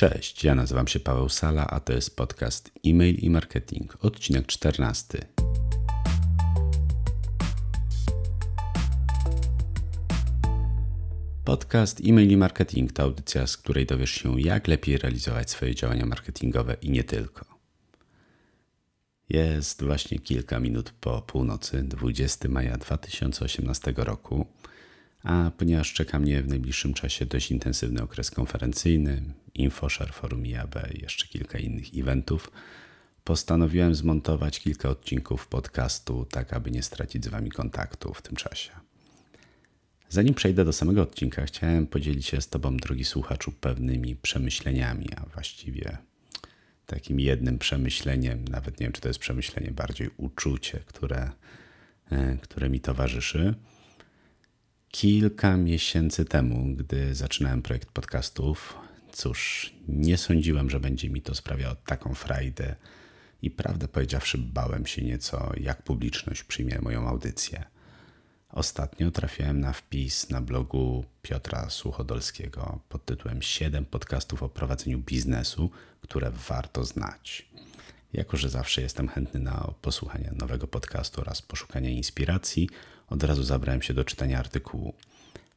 Cześć, ja nazywam się Paweł Sala, a to jest podcast E-mail i Marketing, odcinek 14. Podcast E-mail i Marketing to audycja, z której dowiesz się, jak lepiej realizować swoje działania marketingowe i nie tylko. Jest właśnie kilka minut po północy, 20 maja 2018 roku. A ponieważ czeka mnie w najbliższym czasie dość intensywny okres konferencyjny, InfoShare, Forum IAB jeszcze kilka innych eventów, postanowiłem zmontować kilka odcinków podcastu, tak aby nie stracić z Wami kontaktu w tym czasie. Zanim przejdę do samego odcinka, chciałem podzielić się z Tobą, drogi słuchaczu, pewnymi przemyśleniami, a właściwie takim jednym przemyśleniem, nawet nie wiem, czy to jest przemyślenie, bardziej uczucie, które, e, które mi towarzyszy. Kilka miesięcy temu, gdy zaczynałem projekt podcastów, cóż, nie sądziłem, że będzie mi to sprawiało taką frajdę i prawdę powiedziawszy, bałem się nieco, jak publiczność przyjmie moją audycję. Ostatnio trafiłem na wpis na blogu Piotra Suchodolskiego pod tytułem 7 podcastów o prowadzeniu biznesu, które warto znać. Jako, że zawsze jestem chętny na posłuchanie nowego podcastu oraz poszukanie inspiracji, od razu zabrałem się do czytania artykułu.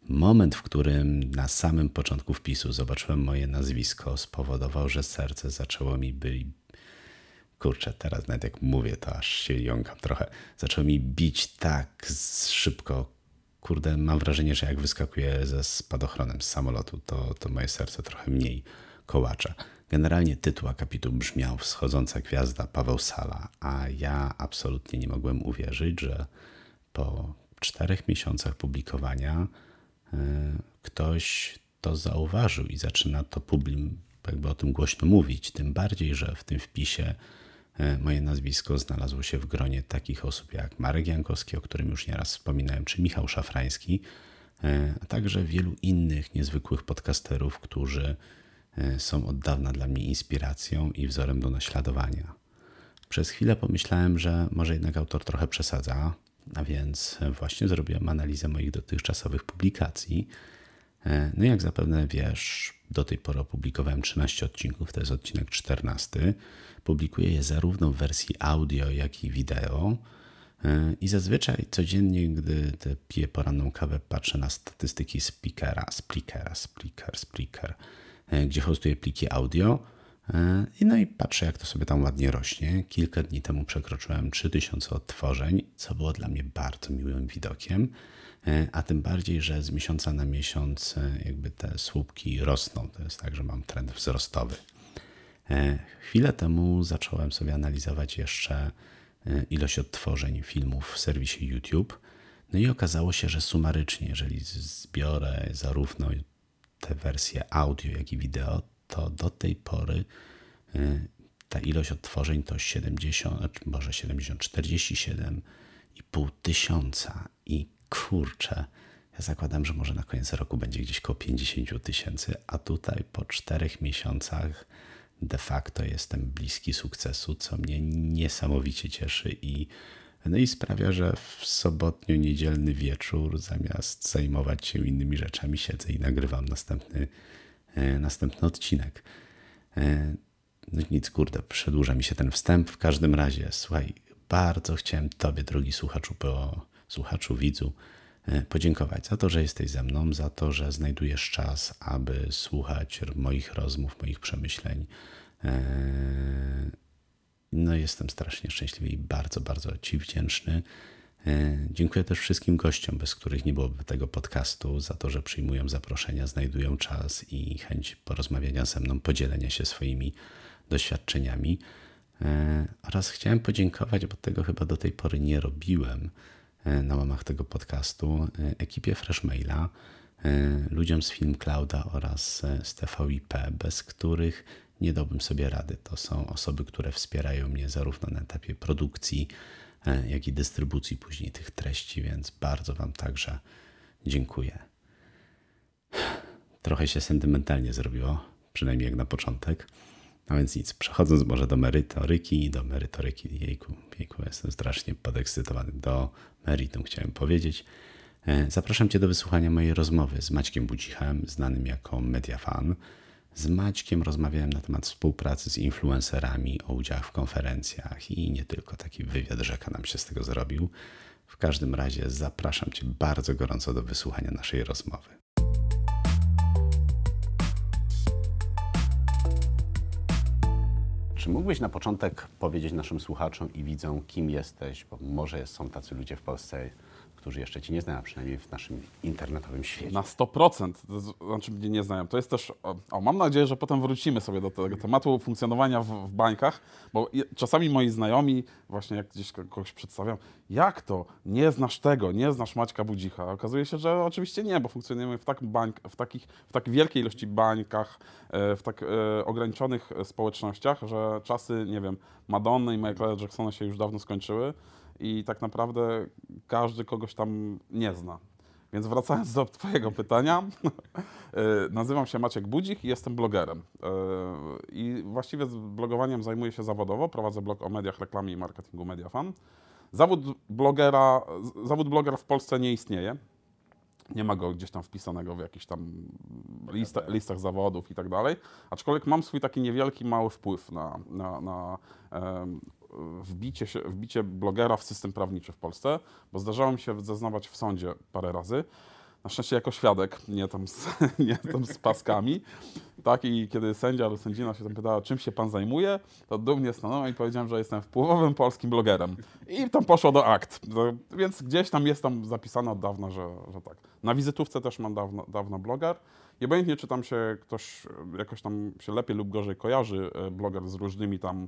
Moment, w którym na samym początku wpisu zobaczyłem moje nazwisko, spowodował, że serce zaczęło mi być. Kurczę, teraz nawet jak mówię, to aż się jąkam trochę. Zaczęło mi bić tak szybko. Kurde, mam wrażenie, że jak wyskakuję ze spadochronem z samolotu, to, to moje serce trochę mniej kołacza. Generalnie tytuł akapitu brzmiał Wschodząca Gwiazda Paweł Sala, a ja absolutnie nie mogłem uwierzyć, że po czterech miesiącach publikowania e, ktoś to zauważył i zaczyna to publim, jakby o tym głośno mówić. Tym bardziej, że w tym wpisie e, moje nazwisko znalazło się w gronie takich osób jak Marek Jankowski, o którym już nieraz wspominałem, czy Michał Szafrański, e, a także wielu innych niezwykłych podcasterów, którzy są od dawna dla mnie inspiracją i wzorem do naśladowania. Przez chwilę pomyślałem, że może jednak autor trochę przesadza, a więc właśnie zrobiłem analizę moich dotychczasowych publikacji. E, no jak zapewne wiesz, do tej pory opublikowałem 13 odcinków, to jest odcinek 14. Publikuję je zarówno w wersji audio, jak i wideo. E, I zazwyczaj codziennie, gdy piję poranną kawę, patrzę na statystyki Speakera, Spreakera, Spreaker, Spreaker, e, gdzie hostuję pliki audio E, no i patrzę, jak to sobie tam ładnie rośnie. Kilka dni temu przekroczyłem 3000 odtworzeń, co było dla mnie bardzo miłym widokiem. E, a tym bardziej, że z miesiąca na miesiąc e, jakby te słupki rosną. To jest tak, że mam trend wzrostowy. Chwilę temu zacząłem sobie analizować jeszcze ilość odtworzeń filmów w serwisie YouTube. No i okazało się, że sumarycznie, jeżeli zbiorę zarówno te wersje audio, jak i wideo, to do tej pory y, ta ilość odtworzeń to 70, może 70, 47,5 tysiąca. I kurczę, ja zakładam, że może na koniec roku będzie gdzieś koło 50 tysięcy, a tutaj po czterech miesiącach de facto jestem bliski sukcesu, co mnie niesamowicie cieszy i, no i sprawia, że w sobotnio-niedzielny wieczór zamiast zajmować się innymi rzeczami siedzę i nagrywam następny następny odcinek. E, no nic, kurde, przedłuża mi się ten wstęp. W każdym razie, słuchaj, bardzo chciałem Tobie, drogi słuchaczu, po, słuchaczu, widzu, e, podziękować za to, że jesteś ze mną, za to, że znajdujesz czas, aby słuchać moich rozmów, moich przemyśleń. No, jestem strasznie szczęśliwy i bardzo, bardzo Ci wdzięczny. E, dziękuję też wszystkim gościom, bez których nie byłoby tego podcastu, za to, że przyjmują zaproszenia, znajdują czas i chęć porozmawiania ze mną, podzielenia się swoimi doświadczeniami. E, oraz chciałem podziękować, bo tego chyba do tej pory nie robiłem e, na łamach tego podcastu, ekipie Freshmaila, ludziom z Film Clouda oraz z TVIP, bez których nie dałbym sobie rady. To są osoby, które wspierają mnie zarówno na etapie produkcji, jak i dystrybucji później tych treści, więc bardzo Wam także dziękuję. Trochę się sentymentalnie zrobiło, przynajmniej jak na początek. No więc nic, przechodząc może do merytoryki, do merytoryki, jejku, jejku, jestem strasznie podekscytowany, do meritum chciałem powiedzieć. E, zapraszam Cię do wysłuchania mojej rozmowy z Maćkiem Bucichem, znanym jako Mediafan. Z Maćkiem rozmawiałem na temat współpracy z influencerami o udziałach w konferencjach i nie tylko taki wywiad rzeka nam się z tego zrobił. W każdym razie zapraszam Cię bardzo gorąco do wysłuchania naszej rozmowy. Czy mógłbyś na początek powiedzieć naszym słuchaczom i widzom, kim jesteś? Bo może są tacy ludzie w Polsce, którzy jeszcze Cię nie znają, przynajmniej w naszym internetowym świecie. Na 100%, to znaczy mnie nie znają. To jest też, o, mam nadzieję, że potem wrócimy sobie do tego tematu funkcjonowania w, w bańkach, bo czasami moi znajomi, właśnie jak gdzieś kogoś przedstawiam, jak to, nie znasz tego, nie znasz Maćka Budzicha. Okazuje się, że oczywiście nie, bo funkcjonujemy w tak, bańk, w takich, w tak wielkiej ilości bańkach, e, w tak e, ograniczonych społecznościach, że czasy, nie wiem, Madonny i Michaela Jacksona się już dawno skończyły i tak naprawdę każdy kogoś tam nie zna. Więc wracając do Twojego pytania, e, nazywam się Maciek Budzik i jestem blogerem. E, I właściwie z blogowaniem zajmuję się zawodowo. Prowadzę blog o mediach, reklamie i marketingu MediaFan. Zawód blogera, zawód blogera w Polsce nie istnieje. Nie ma go gdzieś tam wpisanego w jakichś tam lista, listach zawodów i tak dalej. Aczkolwiek mam swój taki niewielki, mały wpływ na, na, na wbicie, się, wbicie blogera w system prawniczy w Polsce, bo zdarzało mi się zeznawać w sądzie parę razy. Na szczęście jako świadek, nie tam z, nie tam z paskami. Tak, i kiedy sędzia lub sędzina się tam pytała, czym się pan zajmuje, to dumnie stanąłem i powiedziałem, że jestem wpływowym polskim blogerem. I tam poszło do akt. No, więc gdzieś tam jest tam zapisane od dawna, że, że tak. Na wizytówce też mam dawno, dawno bloger. Obojętnie, czy tam się ktoś jakoś tam się lepiej lub gorzej kojarzy, e, bloger z różnymi tam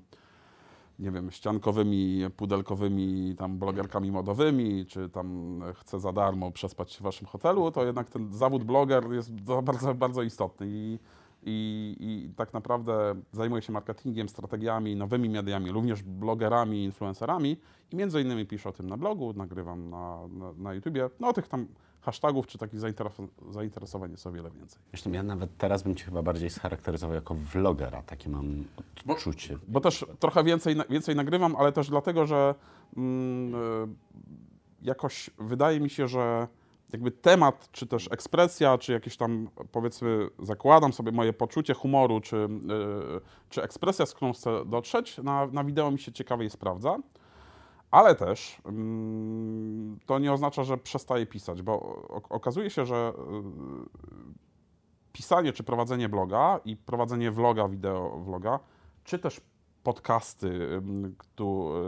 nie wiem, ściankowymi, pudelkowymi tam blogerkami modowymi, czy tam chce za darmo przespać w waszym hotelu, to jednak ten zawód bloger jest bardzo, bardzo istotny. I, i, i tak naprawdę zajmuje się marketingiem, strategiami, nowymi mediami, również blogerami, influencerami i między innymi piszę o tym na blogu, nagrywam na, na, na YouTubie, no o tych tam hashtagów czy takich zainteresowań jest o wiele więcej. Zresztą ja nawet teraz bym Cię chyba bardziej scharakteryzował jako vlogera, takie mam odczucie. Bo, bo też trochę więcej, więcej nagrywam, ale też dlatego, że mm, e, jakoś wydaje mi się, że jakby temat, czy też ekspresja, czy jakieś tam powiedzmy, zakładam sobie moje poczucie humoru, czy, yy, czy ekspresja, z którą chcę dotrzeć, na, na wideo mi się ciekawiej sprawdza. Ale też mm, to nie oznacza, że przestaję pisać, bo okazuje się, że y, pisanie czy prowadzenie bloga i prowadzenie vloga, wideo vloga, czy też podcasty do,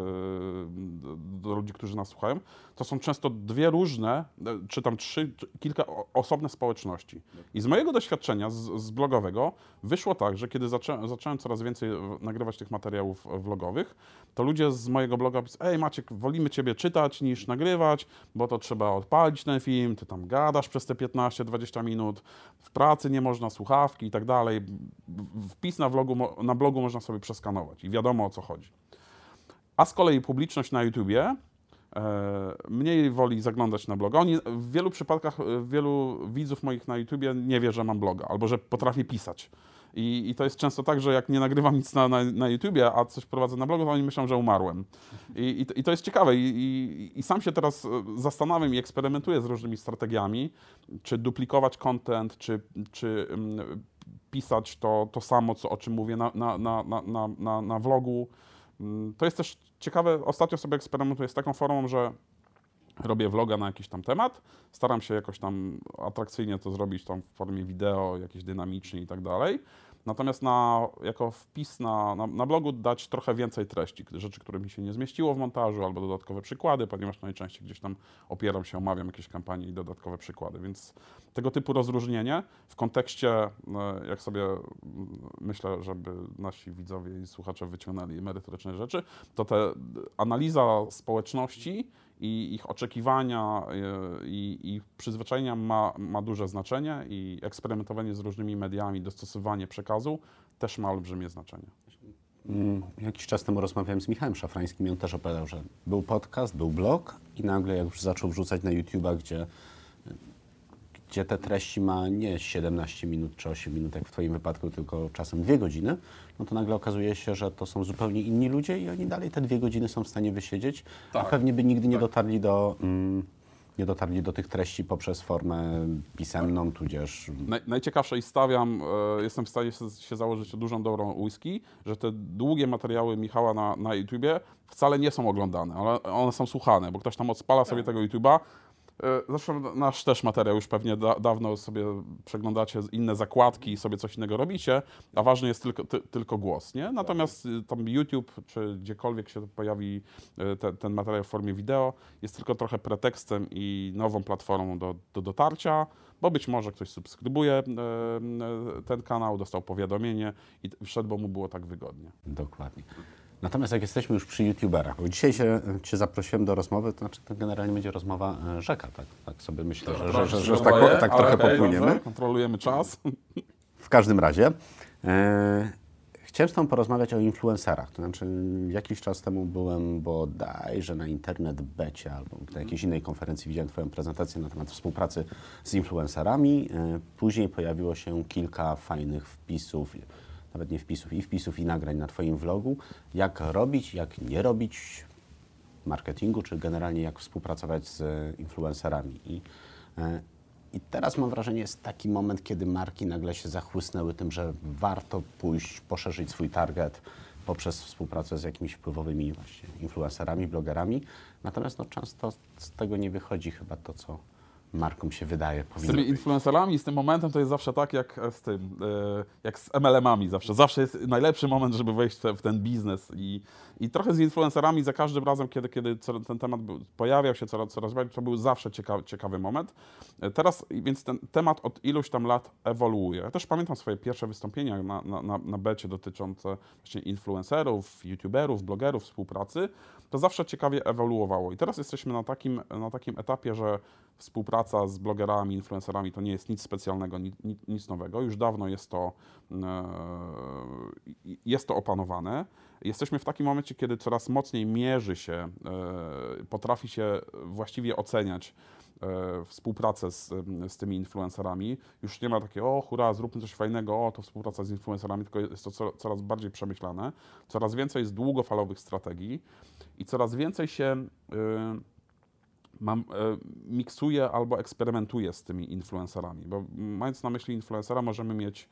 do ludzi, którzy nas słuchają, to są często dwie różne, e, czy tam trzy, kilka osobne społeczności. I z mojego doświadczenia, z, z blogowego, wyszło tak, że kiedy zaczę, zacząłem coraz więcej nagrywać tych materiałów vlogowych, to ludzie z mojego bloga pisali, ej Maciek, wolimy Ciebie czytać niż nagrywać, bo to trzeba odpalić ten film, Ty tam gadasz przez te 15-20 minut, w pracy nie można słuchawki i tak dalej. Wpis na, vlogu, na blogu można sobie przeskanować wiadomo o co chodzi. A z kolei publiczność na YouTubie e, mniej woli zaglądać na bloga. Oni w wielu przypadkach, e, wielu widzów moich na YouTubie nie wie, że mam bloga albo że potrafię pisać. I, I, to jest często tak, że jak nie nagrywam nic na, na, na YouTubie, a coś prowadzę na blogu, to oni myślą, że umarłem. I, i, i to jest ciekawe. I, sam się teraz e, zastanawiam i eksperymentuję z różnymi strategiami, czy duplikować content, czy, czy um, pisać to, to samo, co, o czym mówię na, na, na, na, na, na vlogu. Mm, to jest też ciekawe, ostatnio sobie eksperymentuję z taką formą, że robię vloga na jakiś tam temat, staram się jakoś tam atrakcyjnie to zrobić tam w formie wideo, jakieś dynamicznie i tak dalej. Natomiast na, jako wpis na, na, na, blogu dać trochę więcej treści, rzeczy, które mi się nie zmieściło w montażu, albo dodatkowe przykłady, ponieważ najczęściej gdzieś tam opieram się, omawiam jakieś kampanie i dodatkowe przykłady. Więc tego typu rozróżnienie w kontekście, e, jak sobie myślę, żeby nasi widzowie i słuchacze wyciągnęli merytoryczne rzeczy, to te analiza społeczności i ich oczekiwania e, i, i przyzwyczajenia ma, ma duże znaczenie i eksperymentowanie z różnymi mediami, dostosowanie przekazu też ma olbrzymie znaczenie. Mm, jakiś czas temu rozmawiałem z Michałem Szafrańskim i on też opowiadał, że był podcast, był blog i nagle jak już zaczął wrzucać na YouTube'a, gdzie gdzie te treści ma nie 17 minut czy 8 minut, jak w Twoim wypadku, tylko czasem 2 godziny, no to nagle okazuje się, że to są zupełnie inni ludzie i oni dalej te dwie godziny są w stanie wysiedzieć, tak. a pewnie by nigdy nie tak. dotarli do, mm, nie dotarli do tych treści poprzez formę pisemną, tudzież... Naj, najciekawsze i stawiam, e, jestem w stanie się, się założyć o dużą dobrą whisky, że te długie materiały Michała na, na YouTubie wcale nie są oglądane, ale one są słuchane, bo ktoś tam odpala sobie tego YouTuba, zresztą nasz też materiał już pewnie da, dawno sobie przeglądacie inne zakładki i sobie coś innego robicie, a ważny jest tylko, ty, tylko głos, nie? Natomiast y, tam YouTube czy gdziekolwiek się pojawi y, te, ten materiał w formie wideo jest tylko trochę pretekstem i nową platformą do, do dotarcia, bo być może ktoś subskrybuje e, ten kanał, dostał powiadomienie i wszedł, bo mu było tak wygodnie. Dokładnie. Natomiast jak jesteśmy już przy YouTuberach, bo dzisiaj się, Cię zaprosiłem do rozmowy, to znaczy to generalnie będzie rozmowa e, rzeka, tak, tak sobie myślę, że, że, że, że tak, tak trochę popłyniemy. Kontrolujemy czas. W każdym razie e, chciałem z Tobą porozmawiać o influencerach. To znaczy jakiś czas temu byłem bodajże na internet becie albo na jakiejś innej konferencji widziałem Twoją prezentację na temat współpracy z influencerami. E, później pojawiło się kilka fajnych wpisów nawet nie wpisów, i wpisów, i nagrań na Twoim vlogu, jak robić, jak nie robić marketingu, czy generalnie jak współpracować z influencerami. I, e, i teraz mam wrażenie, jest taki moment, kiedy marki nagle się zachłysnęły tym, że warto pójść, poszerzyć swój target poprzez współpracę z jakimiś wpływowymi właśnie influencerami, blogerami. Natomiast no, często z tego nie wychodzi chyba to, co markom się wydaje. Z tymi influencerami, z tym momentem to jest zawsze tak jak z tym, e, jak z MLM-ami zawsze. Zawsze jest najlepszy moment, żeby wejść w ten biznes i, i trochę z influencerami za każdym razem, kiedy, kiedy ten temat pojawiał się coraz, coraz bardziej, to był zawsze ciekawy, ciekawy moment. E, teraz więc ten temat od iluś tam lat ewoluuje. Ja też pamiętam swoje pierwsze wystąpienia na, na, na, na becie dotyczące właśnie influencerów, youtuberów, blogerów, współpracy. To zawsze ciekawie ewoluowało. I teraz jesteśmy na takim, na takim etapie, że współpraca z blogerami, influencerami to nie jest nic specjalnego, nic, nic nowego. Już dawno jest to, e, jest to opanowane. Jesteśmy w takim momencie, kiedy coraz mocniej mierzy się, e, potrafi się właściwie oceniać współpracę z, z tymi influencerami. Już nie ma takiego, o hura, zróbmy coś fajnego, o to współpraca z influencerami, tylko jest to coraz bardziej przemyślane. Coraz więcej jest długofalowych strategii i coraz więcej się mam, miksuje albo eksperymentuje z tymi influencerami, bo mając na myśli influencera możemy mieć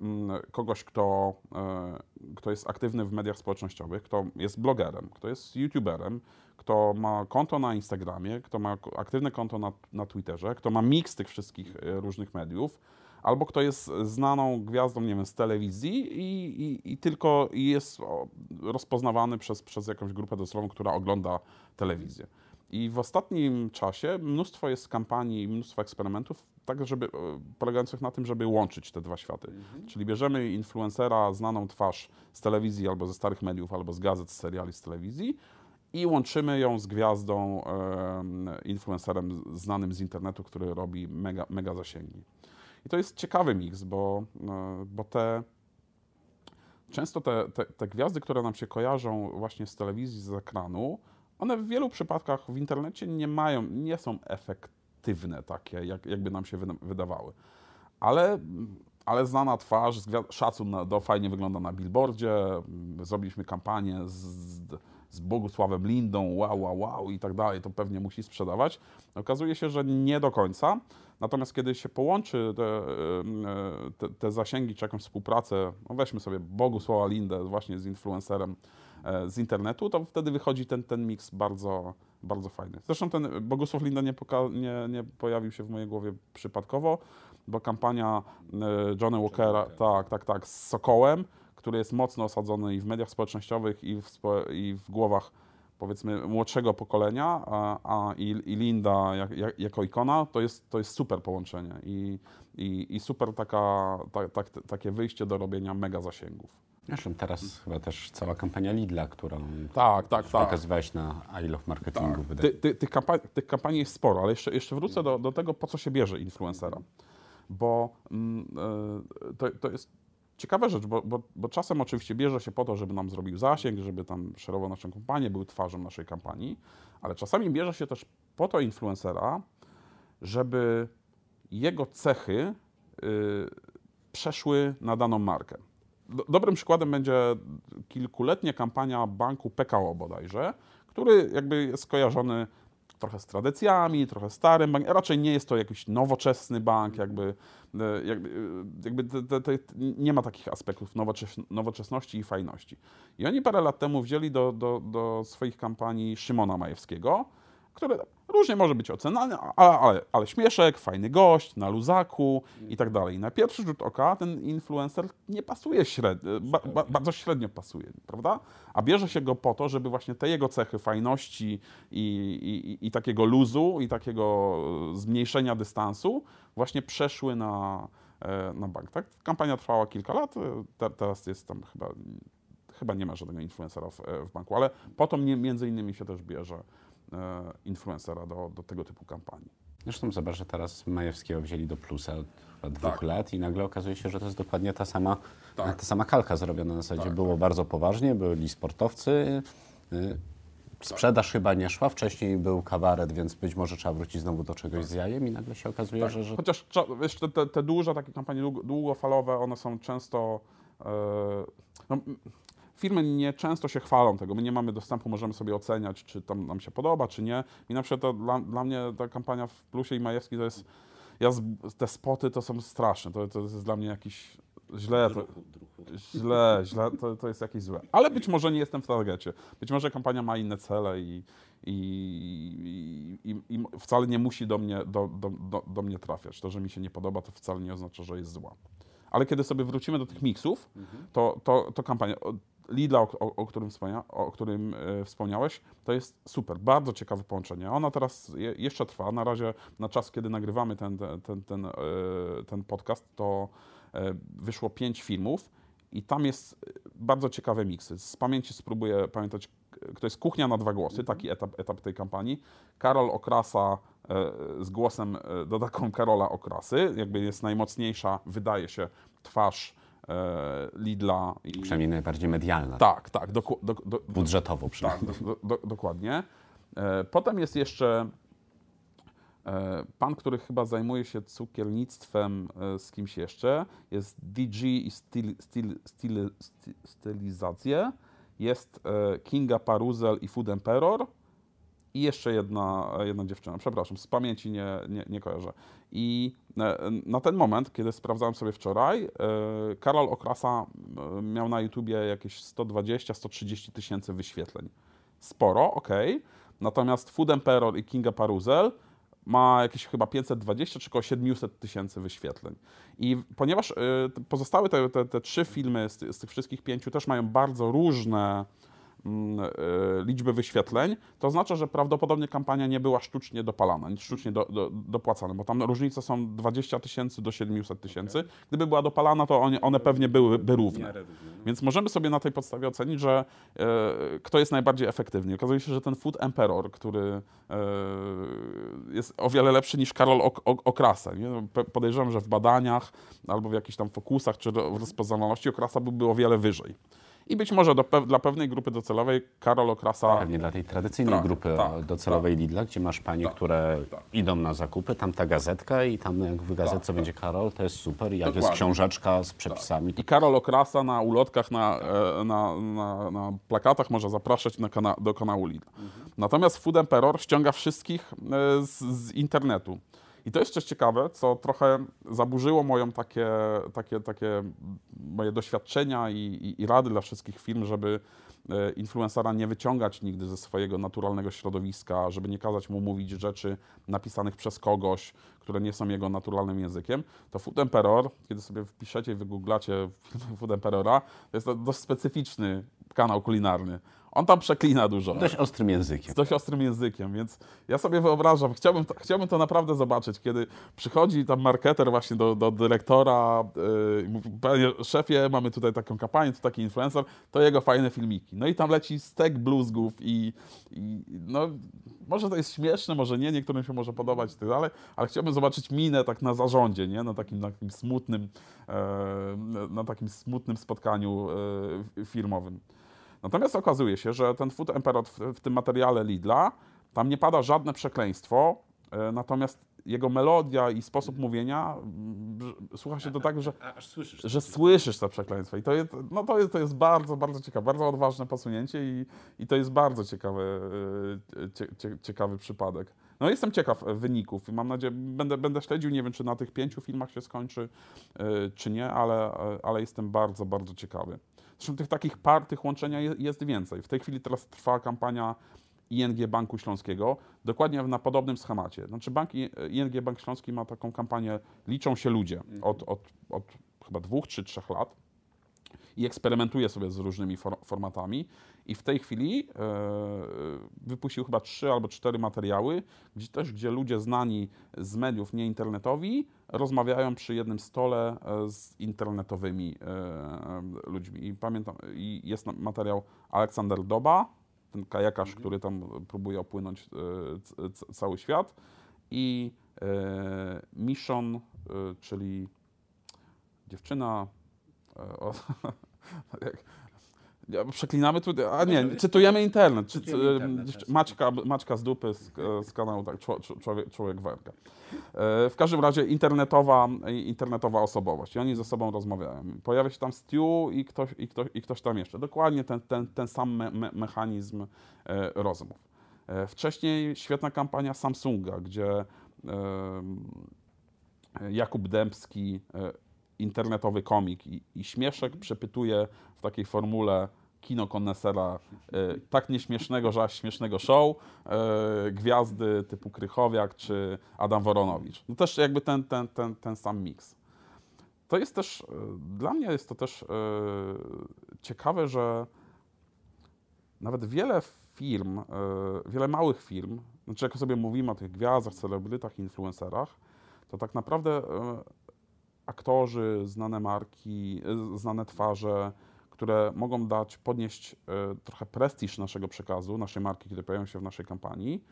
Mm, kogoś, kto, e, kto jest aktywny w mediach społecznościowych, kto jest blogerem, kto jest youtuberem, kto ma konto na Instagramie, kto ma aktywne konto na, na Twitterze, kto ma miks tych wszystkich e, różnych mediów, albo kto jest znaną gwiazdą, nie wiem, z telewizji i, i, i tylko jest rozpoznawany przez, przez jakąś grupę docelową, która ogląda telewizję. I w ostatnim czasie mnóstwo jest kampanii, mnóstwo eksperymentów, tak żeby, e, polegających na tym, żeby łączyć te dwa światy. Mhm. Czyli bierzemy influencera, znaną twarz z telewizji albo ze starych mediów, albo z gazet, z seriali z telewizji i łączymy ją z gwiazdą, influencerem znanym z internetu, który robi mega, mega zasięgi. I to jest ciekawy miks, bo, e, bo te często te, te, te gwiazdy, które nam się kojarzą właśnie z telewizji, z ekranu, one w wielu przypadkach w internecie nie mają, nie są efektywne takie, jak, jakby nam się wydawały. Ale, ale znana twarz, szacun na, do fajnie wygląda na billboardzie, zrobiliśmy kampanię z, z Bogusławem Lindą, wow, wow, wow i tak dalej, to pewnie musi sprzedawać. Okazuje się, że nie do końca. Natomiast kiedy się połączy te, te, te zasięgi czy jakąś współpracę, no weźmy sobie Bogusława Lindę właśnie z influencerem, E, z internetu, to wtedy wychodzi ten, ten miks bardzo, bardzo fajny. Zresztą ten Bogusław Linda nie, nie, nie pojawił się w mojej głowie przypadkowo, bo kampania e, Johnny Walkera, tak, tak, tak, z Sokołem, który jest mocno osadzony i w mediach społecznościowych, i w, i w głowach powiedzmy młodszego pokolenia, a, a i, i, Linda jak, jak, jako ikona, to jest, to jest super połączenie i, i, i super taka, ta, ta, takie wyjście do robienia mega zasięgów. Zresztą teraz chyba też cała kampania Lidla, którą tak, tak, tak. pokazywałeś na I Love Marketingu. Tak. Ty, ty, tych, kampanii, tych kampanii jest sporo, ale jeszcze, jeszcze wrócę do, do tego, po co się bierze influencera. Bo mm, e, to, to jest ciekawa rzecz, bo, bo, bo, czasem oczywiście bierze się po to, żeby nam zrobił zasięg, żeby tam szerował naszą kampanię, był twarzą naszej kampanii, ale czasami bierze się też po to influencera, żeby jego cechy y, przeszły na daną markę. Dobrym przykładem będzie kilkuletnia kampania banku PKO bodajże, który jakby jest kojarzony trochę z tradycjami, trochę starym bankiem. Raczej nie jest to jakiś nowoczesny bank, jakby, e, jakby, e, jakby te, te, te, nie ma takich aspektów nowoczes nowoczesności i fajności. I oni parę lat temu wzięli do, do, do swoich kampanii Szymona Majewskiego, które różnie może być ocenane, ale, ale, ale śmieszek, fajny gość, na luzaku i tak dalej. Na pierwszy rzut oka ten influencer nie pasuje średnio, ba, ba, bardzo średnio pasuje, prawda? A bierze się go po to, żeby właśnie te jego cechy fajności i, i, i takiego luzu i takiego zmniejszenia dystansu właśnie przeszły na, e, na bank. Tak? Kampania trwała kilka lat, e, te, teraz jest tam chyba chyba nie ma żadnego influencera w, w banku, ale po to między innymi się też bierze E, influencera do, do tego typu kampanii. Zresztą zobacz, że teraz Majewskiego wzięli do plusa od dwóch tak. lat i nagle okazuje się, że to jest dokładnie ta sama, tak. ta sama kalka zrobiona na zasadzie. Tak, było tak. bardzo poważnie, byli sportowcy, y, sprzedaż tak. chyba nie szła, wcześniej był kabaret, więc być może trzeba wrócić znowu do czegoś z jajem i nagle się okazuje, że, że... Chociaż wiesz, te, te duże takie kampanie długofalowe, one są często... Yy, no, Firmy nie często się chwalą tego, my nie mamy dostępu, możemy sobie oceniać, czy tam nam się podoba, czy nie. I na przykład to dla, dla mnie ta kampania w Plusie i Majewski to jest, ja z, te spoty to są straszne, to, to jest dla mnie jakiś źle, to, źle, źle to, to jest jakieś złe. Ale być może nie jestem w targecie. Być może kampania ma inne cele i, i, i, i wcale nie musi do mnie, do, do, do, do mnie trafiać. To, że mi się nie podoba, to wcale nie oznacza, że jest zła. Ale kiedy sobie wrócimy do tych miksów, to, to, to kampania, Lidla, o, o, którym, wspomnia, o którym e, wspomniałeś, to jest super, bardzo ciekawe połączenie. Ona teraz je, jeszcze trwa. Na razie, na czas, kiedy nagrywamy ten, ten, ten, e, ten podcast, to e, wyszło pięć filmów i tam jest bardzo ciekawe miksy. Z pamięci spróbuję pamiętać, kto jest Kuchnia na dwa głosy, taki etap, etap tej kampanii. Karol Okrasa z głosem dodatką Karola Okrasy, jakby jest najmocniejsza, wydaje się, twarz E, Lidla. I, przynajmniej najbardziej medialna. Tak, tak. Do, do, do, Budżetowo przynajmniej. Tak, dokładnie. E, potem jest jeszcze e, pan, który chyba zajmuje się cukiernictwem z kimś jeszcze. Jest DG i styl, styl, styl, stylizacje. Jest Kinga Paruzel i Food Emperor i jeszcze jedna, jedna dziewczyna, przepraszam, z pamięci nie, nie, nie kojarzę. I e, na ten moment, kiedy sprawdzałem sobie wczoraj, e, Karol Okrasa e, miał na YouTubie jakieś 120-130 tysięcy wyświetleń. Sporo, ok. Natomiast Food Emperor i Kinga Paruzel ma jakieś chyba 520 czy około 700 tysięcy wyświetleń. I ponieważ pozostałe te, te, te trzy filmy z, z tych wszystkich pięciu też mają bardzo różne e, liczby wyświetleń, to oznacza, że prawdopodobnie kampania nie była sztucznie dopalana, sztucznie do, do, dopłacana, bo tam różnice są 20 tysięcy do 700 tysięcy. Okay. Gdyby była dopalana, to one, one pewnie byłyby równe. Więc możemy sobie na tej podstawie ocenić, że e, kto jest najbardziej efektywny. Okazuje się, że ten Food Emperor, który e, jest o wiele lepszy niż Karol ok, ok, Okrasa. Nie? Podejrzewam, że w badaniach albo w jakichś tam fokusach czy w rozpoznawalności Okrasa byłby o wiele wyżej i być może do, dla pewnej grupy docelowej Karol Okrasa... Pewnie dla tej tradycyjnej tak, grupy tak, docelowej tak, Lidla, gdzie masz panie, tak, które tak. idą na zakupy, tam ta gazetka i tam jak w gazetce tak, będzie Karol, to jest super. Jak Dokładnie. jest książeczka z przepisami. I Karol Okrasa na ulotkach, na, e, na, na, na plakatach może zapraszać na kana do kanału Lidla. Mhm. Natomiast Food Emperor ściąga wszystkich e, z, z internetu. I to jest coś ciekawe, co trochę zaburzyło moją takie, takie, takie moje doświadczenia i, i, i rady dla wszystkich firm, żeby e, influencera nie wyciągać nigdy ze swojego naturalnego środowiska, żeby nie kazać mu mówić rzeczy napisanych przez kogoś, które nie są jego naturalnym językiem, to Food Emperor, kiedy sobie wpiszecie i wygooglacie Food Emperora, to jest to dość specyficzny kanał kulinarny. On tam przeklina dużo. Dość ostrym językiem. Z dość ostrym językiem, więc ja sobie wyobrażam, chciałbym to, chciałbym to naprawdę zobaczyć, kiedy przychodzi tam marketer właśnie do, do dyrektora yy, i mówi, panie szefie, mamy tutaj taką kampanię, to taki influencer, to jego fajne filmiki. No i tam leci stek bluzgów i, i no, może to jest śmieszne, może nie, niektórym się może podobać i tak dalej, ale chciałbym zobaczyć minę tak na zarządzie, nie? Na takim, na takim smutnym, e, na takim smutnym spotkaniu e, firmowym. Natomiast okazuje się, że ten Food Emperor w, w tym materiale Lidla, tam nie pada żadne przekleństwo, e, natomiast jego melodia i sposób mówienia, słucha się to tak, że, A, aż słyszysz. że słyszysz te przekleństwa. I to jest, no to jest, to jest bardzo, bardzo ciekawe, bardzo odważne posunięcie i, i to jest bardzo ciekawy, e, cie, cie, ciekawy przypadek. No jestem ciekaw e, wyników i mam nadzieję, będę, będę śledził, nie wiem czy na tych pięciu filmach się skończy, czy nie, ale, ale jestem bardzo, bardzo ciekawy. Zresztą tych takich par, tych łączenia je- jest więcej. W tej chwili teraz trwa kampania ING Banku Śląskiego, dokładnie na podobnym schemacie. Znaczy bank, ING Bank Śląski ma taką kampanię Liczą się ludzie od, od, od chyba dwóch czy trzech lat i eksperymentuje sobie z różnymi for, formatami. I w tej chwili e, wypuścił chyba trzy albo cztery materiały, gdzie też gdzie ludzie znani z mediów nieinternetowi rozmawiają przy jednym stole e, z internetowymi e, ludźmi. I pamiętam, i jest materiał Aleksander Doba, ten kajakarz, który tam próbuje opłynąć cały świat i Mission, czyli dziewczyna o, jak, ja, przeklinamy tu, a nie, cytujemy internet. Czy, e, internet, tak. Maćka, Maćka z dupy z, z kanału tak, czło- człowiek, człowiek Werka. E, W każdym razie internetowa, internetowa osobowość i oni ze sobą rozmawiają. Pojawia się tam Stu i ktoś, i ktoś, i ktoś tam jeszcze. Dokładnie ten, ten, ten sam me, me, mechanizm e, rozmów. E, Wcześniej świetna kampania Samsunga, gdzie Jakub Dębski, e, internetowy komik i, i śmieszek przepytuje w takiej formule kino konesera e, tak nieśmiesznego, że aż śmiesznego show, e, gwiazdy typu Krychowiak czy Adam Woronowicz. No też jakby ten, ten, ten, ten sam miks. To jest też, e, dla mnie jest to też ciekawe, że nawet wiele firm, wiele małych firm, znaczy jak sobie mówimy o tych gwiazdach, celebrytach, influencerach, to tak naprawdę aktorzy, znane marki, znane twarze, które mogą dać, podnieść e, trochę prestiż naszego przekazu, naszej marki, które pojawią się w naszej kampanii,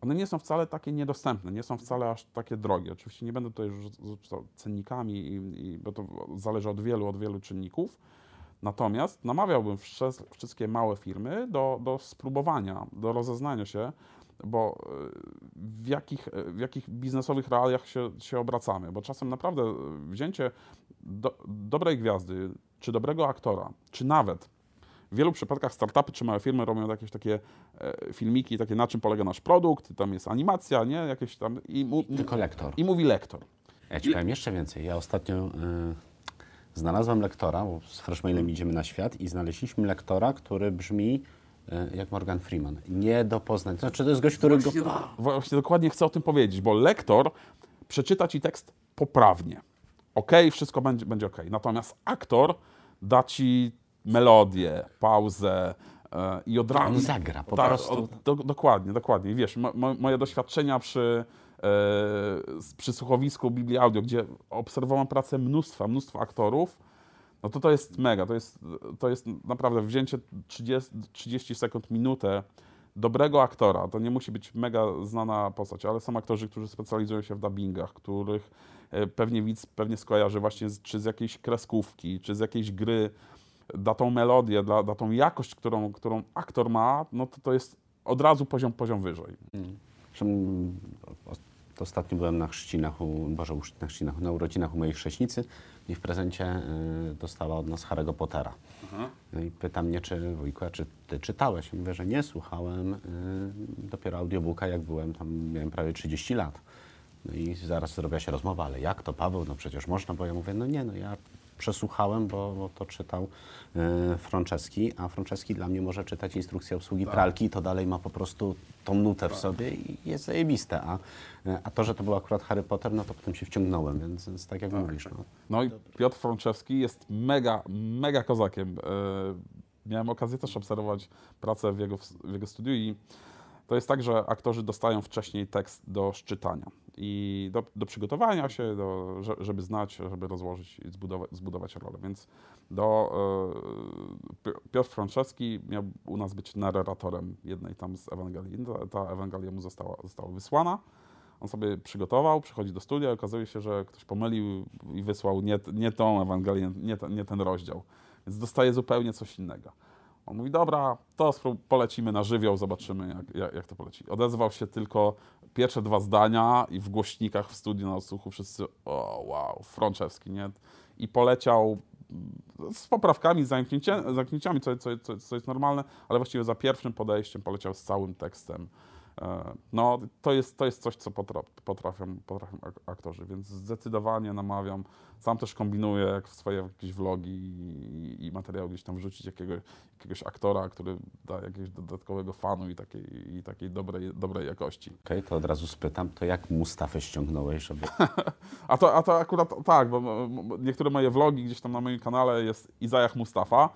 one nie są wcale takie niedostępne, nie są wcale aż takie drogie. Oczywiście nie będę tutaj rzucał cennikami, i, i, bo to zależy od wielu, od wielu czynników. Natomiast namawiałbym wszystkie małe firmy do, do spróbowania, do rozeznania się, bo y, w jakich, w jakich biznesowych realiach się, się obracamy. Bo czasem naprawdę wzięcie do, dobrej gwiazdy, czy dobrego aktora, czy nawet w wielu przypadkach startupy czy małe firmy robią jakieś takie e, filmiki, takie na czym polega nasz produkt, tam jest animacja, nie? Jakieś tam i, mu, Tylko lektor. i mówi lektor. Ja ci powiem jeszcze więcej. Ja ostatnio y, znalazłem lektora, bo z Freshmailem idziemy na świat i znaleźliśmy lektora, który brzmi y, jak Morgan Freeman. Nie do poznania. Znaczy to jest gość, który go... Właśnie dokładnie chcę o tym powiedzieć, bo lektor przeczyta ci tekst poprawnie. Ok, wszystko będzie, będzie ok. Natomiast aktor da ci melodię, pauzę e, i od razu. On zagra po Tak, prostu. o, do, dokładnie, dokładnie. I wiesz, mo, mo, moje doświadczenia przy, e, przy słuchowisku Biblii Audio, gdzie obserwowałem pracę mnóstwa, mnóstwa aktorów, no to to jest mega. To jest, to jest naprawdę wzięcie 30, 30 sekund, minutę dobrego aktora. To nie musi być mega znana postać, ale są aktorzy, którzy specjalizują się w dubbingach, których pewnie widz pewnie skojarzy właśnie z, czy z jakiejś kreskówki, czy z jakiejś gry, da tą melodię, da, da tą jakość, którą, którą aktor ma, no to to jest od razu poziom, poziom wyżej. Mm, o- Ostatnio byłem na chrzcinach, u, Boże, na chrzcinach, na urodzinach u mojej chrześnicy i w prezencie y, dostała od nas Harry'ego Pottera. No i pyta mnie, czy wujku, czy ty czytałeś? Ja mówię, że nie, słuchałem y, dopiero audiobooka, jak byłem tam, miałem prawie 30 lat. No i zaraz zrobiła się rozmowa, ale jak to Paweł? No przecież można, bo ja mówię, no nie, no ja przesłuchałem, bo, bo to czytał y, Franceski, a Franceski dla mnie może czytać instrukcję obsługi pralki i to dalej ma po prostu tą nutę w sobie i jest zajebiste. A, y, a to, że to był akurat Harry Potter, no to potem się wciągnąłem, więc, więc tak jak mówisz. No. No i Piotr Frączewski jest mega, mega kozakiem. E, Miałem okazję też obserwować pracę w jego, w jego studiu i to jest tak, że aktorzy dostają wcześniej tekst do szczytania i do, do przygotowania się, do, że- żeby znać, żeby rozłożyć i zbudować, zbudować rolę. Więc do, e, Pi- Piotr Frączewski miał u nas być narratorem jednej tam z Ewangelii. Ta, ta Ewangelia mu została, została wysłana. On sobie przygotował, przychodzi do studia i okazuje się, że ktoś pomylił i wysłał nie, nie tą Ewangelię, nie, nie ten rozdział. Więc dostaje zupełnie coś innego. On mówi, dobra, to polecimy na żywioł, zobaczymy jak, jak, jak to poleci. Odezwał się tylko pierwsze dwa zdania i w głośnikach w studiu na odsłuchu wszyscy, o wow, Frączewski, nie? I poleciał mm, z poprawkami, z zamknięcia- zamknięciami, co, co, co, co jest normalne, ale właściwie za pierwszym podejściem poleciał z całym tekstem. E, No, to jest, to jest coś, co potra- potrafią, potrafią ak- aktorzy, więc zdecydowanie namawiam. Sam też kombinuję jak w swoje jakieś vlogi i, i materiały gdzieś tam wrzucić jakiegoś, jakiegoś aktora, który da jakiegoś dodatkowego fanu i takiej, i takiej dobrej, dobrej jakości. Okej, to od razu spytam, to jak Mustafę ściągnąłeś, żeby... A to, a to akurat tak, bo niektóre moje vlogi gdzieś tam na moim kanale jest Izajah Mustafa,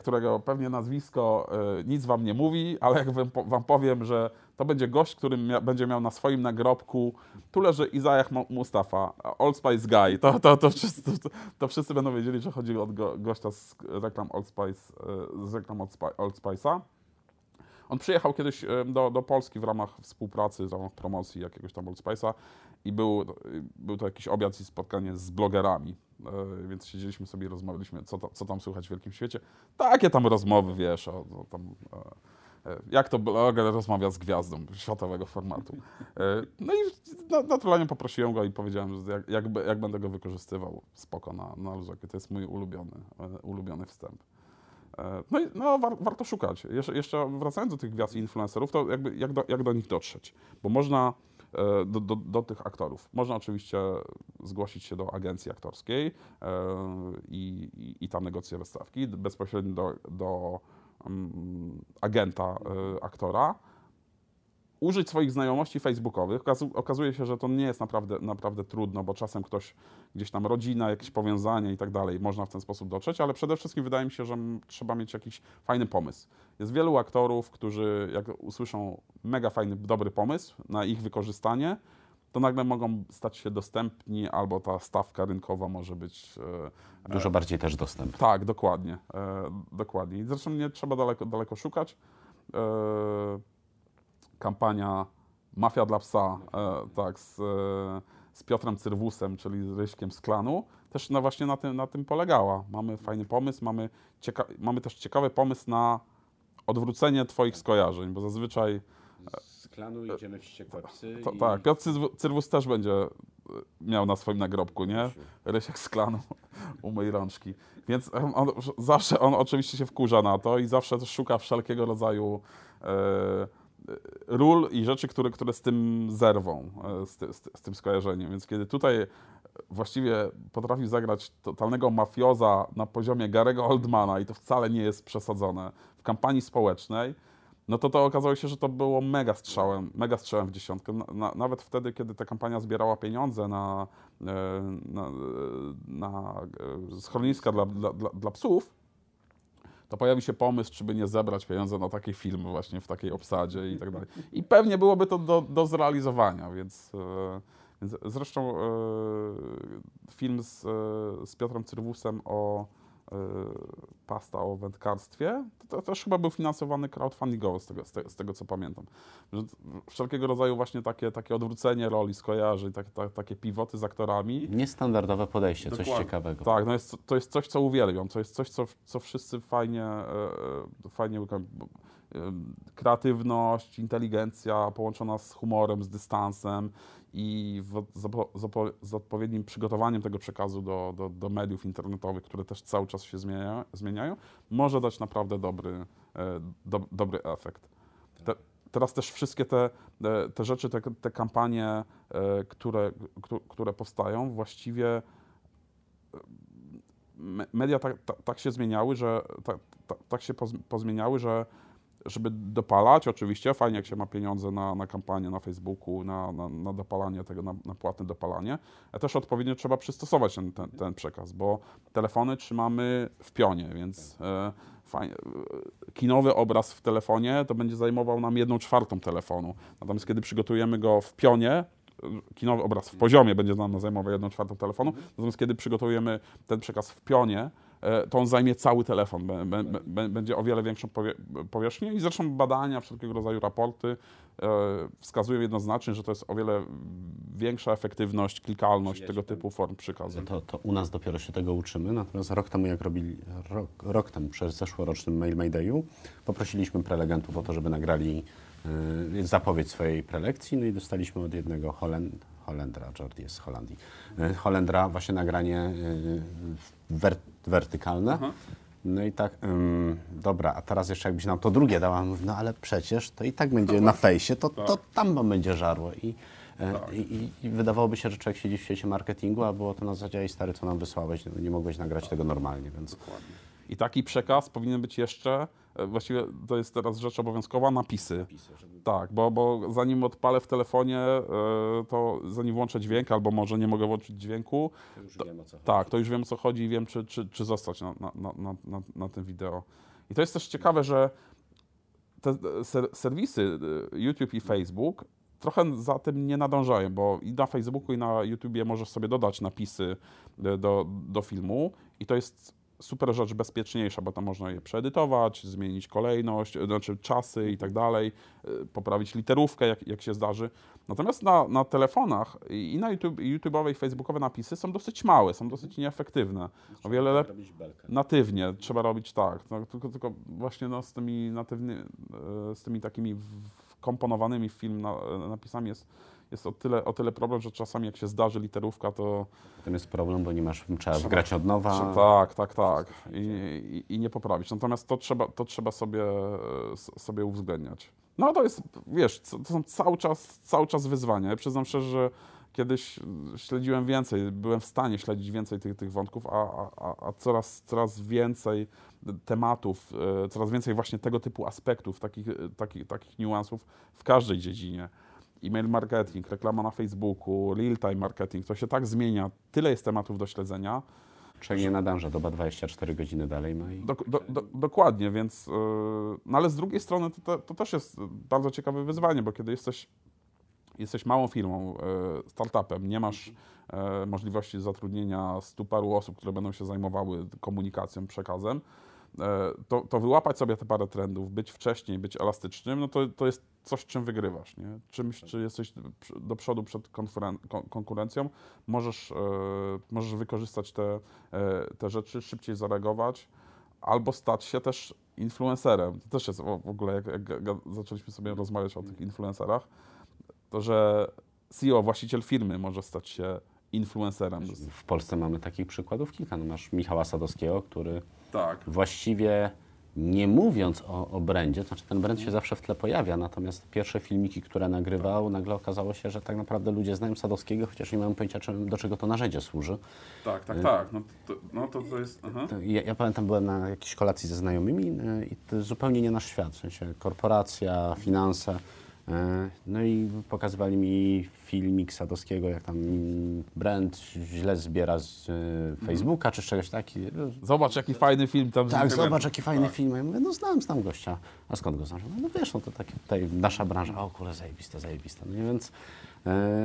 którego pewnie nazwisko e, nic wam nie mówi, ale jak wam, po- wam powiem, że to będzie gość, który mia, będzie miał na swoim nagrobku, tu leży Izajah Mu- Mustafa, Old Spice Guy, to, to, to, wszyscy, to, to wszyscy będą wiedzieli, że chodzi o go, gościa z reklam Old Spice, e, z reklam Old, Spi- Old Spice'a. On przyjechał kiedyś e, do, do Polski w ramach współpracy, w ramach promocji jakiegoś tam Old Spice'a i był, był to jakiś obiad i spotkanie z blogerami, e, więc siedzieliśmy sobie i rozmawialiśmy, co, ta, co tam słychać w wielkim świecie. Takie tam rozmowy, wiesz, o, o tam, e, e, jak to bloger rozmawia z gwiazdą światowego formatu. E, no i na, naturalnie poprosiłem go i powiedziałem, że jak, jak, jak będę go wykorzystywał, spoko, na, na luzakie. To jest mój ulubiony, e, ulubiony wstęp. E, No i no, war, warto szukać. Jeszcze, jeszcze wracając do tych gwiazd i influencerów, to jakby jak do, jak do nich dotrzeć? Bo można e, do, do, do tych aktorów. Można oczywiście zgłosić się do agencji aktorskiej e, i, i, i tam negocjować stawki, bezpośrednio do, do mm, agenta e, aktora. Użyć swoich znajomości facebookowych. Okazu- Okazuje się, że to nie jest naprawdę, naprawdę trudno, bo czasem ktoś gdzieś tam rodzina, jakieś powiązanie i tak dalej, można w ten sposób dotrzeć, ale przede wszystkim wydaje mi się, że trzeba mieć jakiś fajny pomysł. Jest wielu aktorów, którzy jak usłyszą mega fajny, dobry pomysł na ich wykorzystanie, to nagle mogą stać się dostępni, albo ta stawka rynkowa może być. E, Dużo bardziej też dostępny. tak, dokładnie. E, dokładnie. I zresztą nie trzeba daleko, daleko szukać. E, kampania Mafia dla psa, e, tak, z, e, z Piotrem Cyrwusem, czyli z Ryśkiem z klanu, też na, właśnie na tym, na tym polegała. Mamy fajny pomysł, mamy, cieka- mamy też ciekawy pomysł na odwrócenie Twoich skojarzeń, bo zazwyczaj Z klanu idziemy wściekłe psy to, tak, Piotr Cyrw- Cyrwus też będzie e, miał na swoim nagrobku, nie? Rysiek z klanu, umyj rączki. Więc on, zawsze, on oczywiście się wkurza na to i zawsze szuka wszelkiego rodzaju e, e, ról i rzeczy, które, które z tym zerwą, e, z, z, z tym skojarzeniem. Więc kiedy tutaj właściwie potrafił zagrać totalnego mafioza na poziomie Garego Oldmana i to wcale nie jest przesadzone w kampanii społecznej, no to to okazało się, że to było mega strzałem, mega strzałem w dziesiątkę. Na, na, nawet wtedy, kiedy ta kampania zbierała pieniądze na, e, na, e, na schroniska dla, dla, dla psów, to pojawi się pomysł, czy by nie zebrać pieniądze na taki film właśnie w takiej obsadzie i tak dalej. I pewnie byłoby to do, do zrealizowania, więc, e, więc zresztą e, film z, e, z Piotrem Cyrwusem o pasta o wędkarstwie, to, to też chyba był finansowany crowdfundingowo, z tego, z, te, z tego co pamiętam. Że wszelkiego rodzaju właśnie takie, takie odwrócenie roli, skojarzeń, tak, tak, takie pivoty z aktorami, Niestandardowe podejście, coś Dokładnie. ciekawego. tak, no jest, to jest coś, co uwielbiam. To jest coś, co, co wszyscy fajnie, e, e, fajnie e, Kreatywność, inteligencja połączona z humorem, z dystansem i w, z, z, odpowiednim przygotowaniem tego przekazu do, do, do mediów internetowych, które też cały czas się zmieniają, zmieniają może dać naprawdę dobry, e, do, dobry efekt. Te, teraz też wszystkie te, e, te rzeczy, te, te kampanie, e, które, któ- które powstają, właściwie me- media tak, tak, tak się zmieniały, że tak, tak, się poz, pozmieniały, że żeby dopalać, oczywiście, fajnie jak się ma pieniądze na, na kampanię na Facebooku, na, na, na dopalanie tego, na, na płatne dopalanie, ale też odpowiednio trzeba przystosować ten, ten, ten przekaz, bo telefony trzymamy w pionie, więc e, fajnie, e, kinowy obraz w telefonie to będzie zajmował nam jedną czwartą telefonu. Natomiast kiedy przygotujemy go w pionie, e, kinowy obraz w poziomie będzie nam zajmował jedną czwartą telefonu, natomiast kiedy przygotujemy ten przekaz w pionie, to on zajmie cały telefon, Bę- bę- bę- będzie o wiele większą powie- powierzchnię. I zresztą badania, wszelkiego rodzaju raporty e, wskazują jednoznacznie, że to jest o wiele większa efektywność, klikalność tego typu form przekazu. To, to u nas dopiero się tego uczymy, natomiast rok temu, jak robili, rok, rok temu, przy zeszłorocznym Mail Maydayu, poprosiliśmy prelegentów o to, żeby nagrali y, zapowiedź swojej prelekcji, no i dostaliśmy od jednego Holend, Holendra, Jordi jest z Holandii, y, Holendra właśnie nagranie y, wer, wertykalne. No i tak, ym, dobra, a teraz jeszcze jakbyś nam to drugie dała, mówi, no ale przecież to i tak będzie na fejsie, to, to tam będzie żarło. I, e, i, i, I wydawałoby się, że człowiek siedzi w świecie marketingu, a było to na zasadzie, "Ej, stary, co nam wysłałeś, no, nie mogłeś nagrać tego normalnie, więc... I taki przekaz powinien być jeszcze, e, właściwie to jest teraz rzecz obowiązkowa, napisy. Tak, bo, bo zanim odpalę w telefonie, e, to zanim włączę dźwięk, albo może nie mogę włączyć dźwięku, już wiem o co tak, to już wiem o co chodzi i wiem, czy, czy, czy zostać na, na, na, na, na, tym wideo. I to jest też ciekawe, że te ser, serwisy YouTube i Facebook trochę za tym nie nadążają, bo i na Facebooku, i na YouTubie możesz sobie dodać napisy do, do filmu i to jest super rzecz bezpieczniejsza, bo tam można je przeedytować, zmienić kolejność, y, znaczy czasy i tak dalej, y, poprawić literówkę, jak, jak się zdarzy. Natomiast na, na telefonach i na YouTube, YouTube'owe i Facebookowe napisy są dosyć małe, są dosyć nieefektywne. O wiele lepiej natywnie trzeba robić tak, no, tylko, tylko właśnie no, z tymi natywny, e, z tymi takimi wkomponowanymi w film na, e, napisami jest, jest o, tyle, o tyle problem, że czasami jak się zdarzy literówka, to Potem jest problem, bo nie masz, trzeba wgrać od nowa. tak, tak, tak I, i, i nie poprawić. Natomiast to trzeba, to trzeba sobie, sobie uwzględniać. No to jest, wiesz, to są cały czas, cały czas wyzwania. Ja przyznam szczerze, że kiedyś śledziłem więcej, byłem w stanie śledzić więcej tych, tych wątków, a, a, a- a coraz, coraz więcej tematów, e, coraz więcej właśnie tego typu aspektów, takich, e, takich, takich niuansów w każdej dziedzinie. E-mail marketing, reklama na Facebooku, real-time marketing, to się tak zmienia, tyle jest tematów do śledzenia. Człowiek nie nadąża, doba 24 godziny dalej ma i... Dok- do, do, dokładnie, więc. Yy, no ale z drugiej strony to, to, to też jest bardzo ciekawe wyzwanie, bo kiedy jesteś, jesteś małą firmą, yy, startupem, nie masz yy, możliwości zatrudnienia stu paru osób, które będą się zajmowały komunikacją, przekazem, to, to wyłapać sobie te parę trendów, być wcześniej, być elastycznym, no to, to jest coś, czym wygrywasz. Nie? Czymś, czy jesteś do przodu przed konkuren- kon- konkurencją, możesz, yy, możesz wykorzystać te, yy, te rzeczy, szybciej zareagować albo stać się też influencerem. To też jest w ogóle, jak, jak zaczęliśmy sobie rozmawiać o tych influencerach, to że CEO, właściciel firmy może stać się influencerem. W Polsce mamy takich przykładów kilka. No masz Michała Sadowskiego, który Tak. właściwie nie mówiąc o, o brandzie, to znaczy ten brand się zawsze w tle pojawia, natomiast pierwsze filmiki, które nagrywał, nagle okazało się, że tak naprawdę ludzie znają Sadowskiego, chociaż nie mają pojęcia, czym, do czego to narzędzie służy. Tak, tak, tak. No to, no to, to jest. To Ja, ja pamiętam, byłem na jakiejś kolacji ze znajomymi y, i to jest zupełnie nie nasz świat, w sensie korporacja, finanse. Y, No i pokazywali mi filmik Sadowskiego, jak tam brand źle zbiera z y, Facebooka czy z czegoś takiego. Zobacz, jaki fajny film tam Tak, zobacz, jaki fajny film. Ja mówię, no znam, znam gościa. A skąd go znasz? No wiesz, no to takie tutaj nasza branża. O kurde, zajebiste, zajebiste. No więc, e,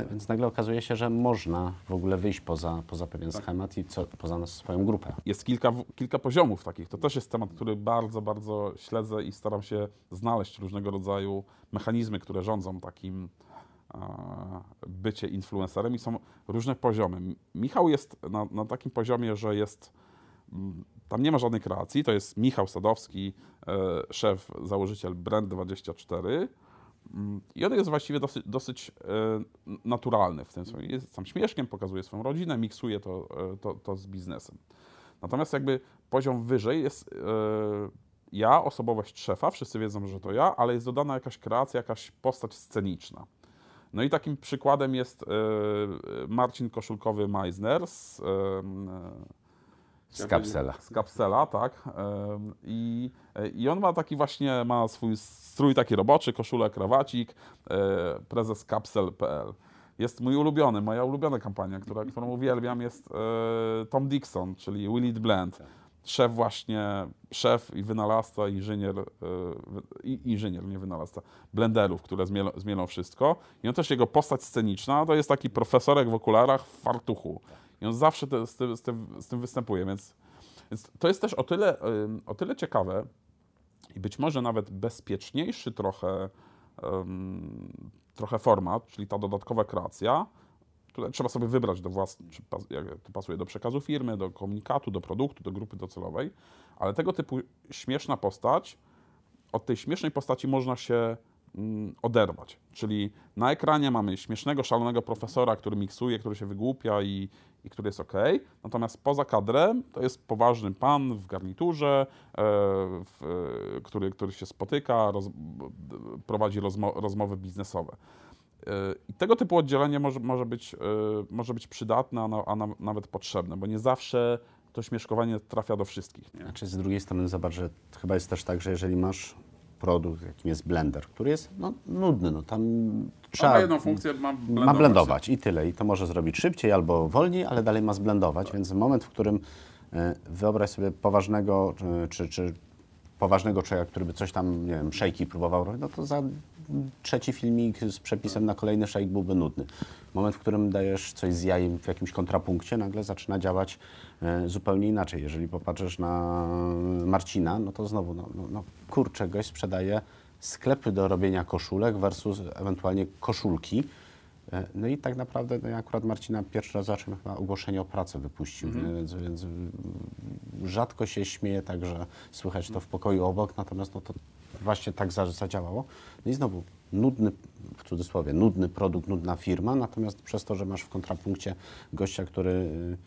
więc nagle okazuje się, że można w ogóle wyjść poza, poza pewien schemat i co, poza swoją grupę. Jest kilka, kilka poziomów takich. To też jest temat, który bardzo, bardzo śledzę i staram się znaleźć różnego rodzaju mechanizmy, które rządzą takim e, bycie influencerem i są różne poziomy. Michał jest na, na takim poziomie, że jest tam nie ma żadnej kreacji, to jest Michał Sadowski, e, szef, założyciel Brand24 Mm, i on jest właściwie dosyć, dosyć e, naturalny w tym swoim. Jest tam śmieszkiem, pokazuje swoją rodzinę, miksuje to, e, to, to z biznesem. Natomiast jakby poziom wyżej jest e, ja, osobowość szefa, wszyscy wiedzą, że to ja, ale jest dodana jakaś kreacja, jakaś postać sceniczna. No i takim przykładem jest Marcin Koszulkowy Meisner z, Z kapsela. z kapsela, tak. I, I on ma taki właśnie, ma swój strój taki roboczy, koszulę, krawacik, e, prezes kapsel.pl. Jest mój ulubiony, moja ulubiona kampania, która, którą uwielbiam, jest e, Tom Dixon, czyli Will It Blend. Szef właśnie, szef i wynalazca, inżynier, e, inżynier, nie wynalazca, blenderów, które zmielą, zmielą wszystko. I on też, jego postać sceniczna, to jest taki profesorek w okularach w fartuchu. I on zawsze te, z, tym, z, tym, z tym występuje, więc, więc to jest też o tyle, o tyle ciekawe i być może nawet bezpieczniejszy trochę, ym, trochę format, czyli ta dodatkowa kreacja, Tutaj trzeba sobie wybrać do własnego, czy pas, jak to pasuje do przekazu firmy, do komunikatu, do produktu, do grupy docelowej, ale tego typu śmieszna postać, od tej śmiesznej postaci można się oderwać. Czyli na ekranie mamy śmiesznego, szalonego profesora, który miksuje, który się wygłupia i, i który jest ok. Natomiast poza kadrem to jest poważny pan w garniturze, e, w, e, który, który się spotyka, roz, prowadzi rozmo, rozmowy biznesowe. E, I tego typu oddzielenie może, może, być, może być przydatne, a, a na, nawet potrzebne, bo nie zawsze to śmieszkowanie trafia do wszystkich. Nie? Znaczy z drugiej strony zobacz, że chyba jest też tak, że jeżeli masz produkt, jakim jest blender, który jest no, nudny, no tam trzeba... ma jedną funkcję, ma blendować. Ma blendować i tyle. I to może zrobić szybciej albo wolniej, ale dalej ma zblendować, więc moment, w którym e, wyobraź sobie poważnego, e, czy, czy poważnego człowieka, który by coś tam, nie wiem, szejki próbował robić, no to za trzeci filmik z przepisem na kolejny szejk byłby nudny. Moment, w którym dajesz coś z jajem w jakimś kontrapunkcie, nagle zaczyna działać e, zupełnie inaczej. Jeżeli popatrzysz na Marcina, no to znowu, no, no, no kurczę, gość sprzedaje sklepy do robienia koszulek versus ewentualnie koszulki. E, No i tak naprawdę no ja akurat Marcina pierwszy raz zacząłem chyba ogłoszenie o pracę wypuścił, więc, więc mm, rzadko się śmieje tak, że słychać to w pokoju obok, natomiast no to właśnie tak za- zadziałało. No i znowu nudny, w cudzysłowie, nudny produkt, nudna firma, natomiast przez to, że masz w kontrapunkcie gościa, który, y,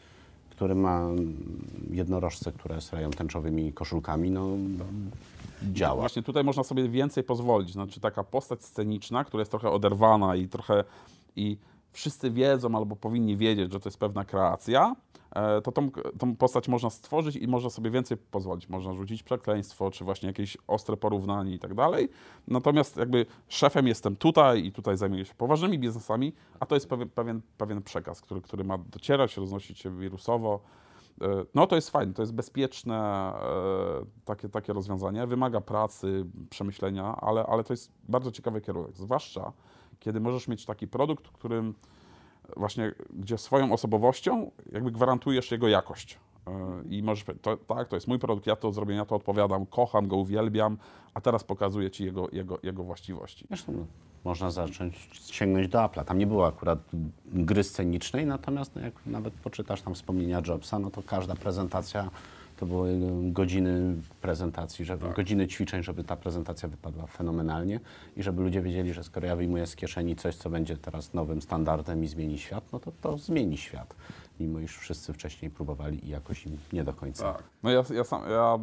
który ma jednorożce, które srają tęczowymi koszulkami, no działa. Właśnie tutaj można sobie więcej pozwolić. Znaczy taka postać sceniczna, która jest trochę oderwana i trochę i wszyscy wiedzą albo powinni wiedzieć, że to jest pewna kreacja, to tą, tą postać można stworzyć i można sobie więcej pozwolić. Można rzucić przekleństwo, czy właśnie jakieś ostre porównanie i tak dalej. Natomiast jakby szefem jestem tutaj i tutaj zajmuję się poważnymi biznesami, a to jest pewien, pewien, pewien przekaz, który, który ma docierać, roznosić się wirusowo. E, No to jest fajne, to jest bezpieczne e, takie, takie rozwiązanie. Wymaga pracy, przemyślenia, ale, ale to jest bardzo ciekawy kierunek. Zwłaszcza kiedy możesz mieć taki produkt, którym właśnie, gdzie swoją osobowością jakby gwarantujesz jego jakość. E, I możesz powiedzieć, to, tak, to jest mój produkt, ja to zrobię, ja to odpowiadam, kocham go, uwielbiam, a teraz pokazuję Ci jego, jego, jego właściwości. Zresztą no, można zacząć sięgnąć do Apple'a. Tam nie było akurat gry scenicznej, natomiast no, jak nawet poczytasz tam wspomnienia Jobsa, no to każda prezentacja to były godziny prezentacji, żeby, godziny ćwiczeń, żeby ta prezentacja wypadła fenomenalnie i żeby ludzie wiedzieli, że skoro ja wyjmuję z kieszeni coś, co będzie teraz nowym standardem i zmieni świat, no to to zmieni świat. Mimo iż wszyscy wcześniej próbowali i jakoś im nie do końca. Tak. No ja, ja sam, ja e,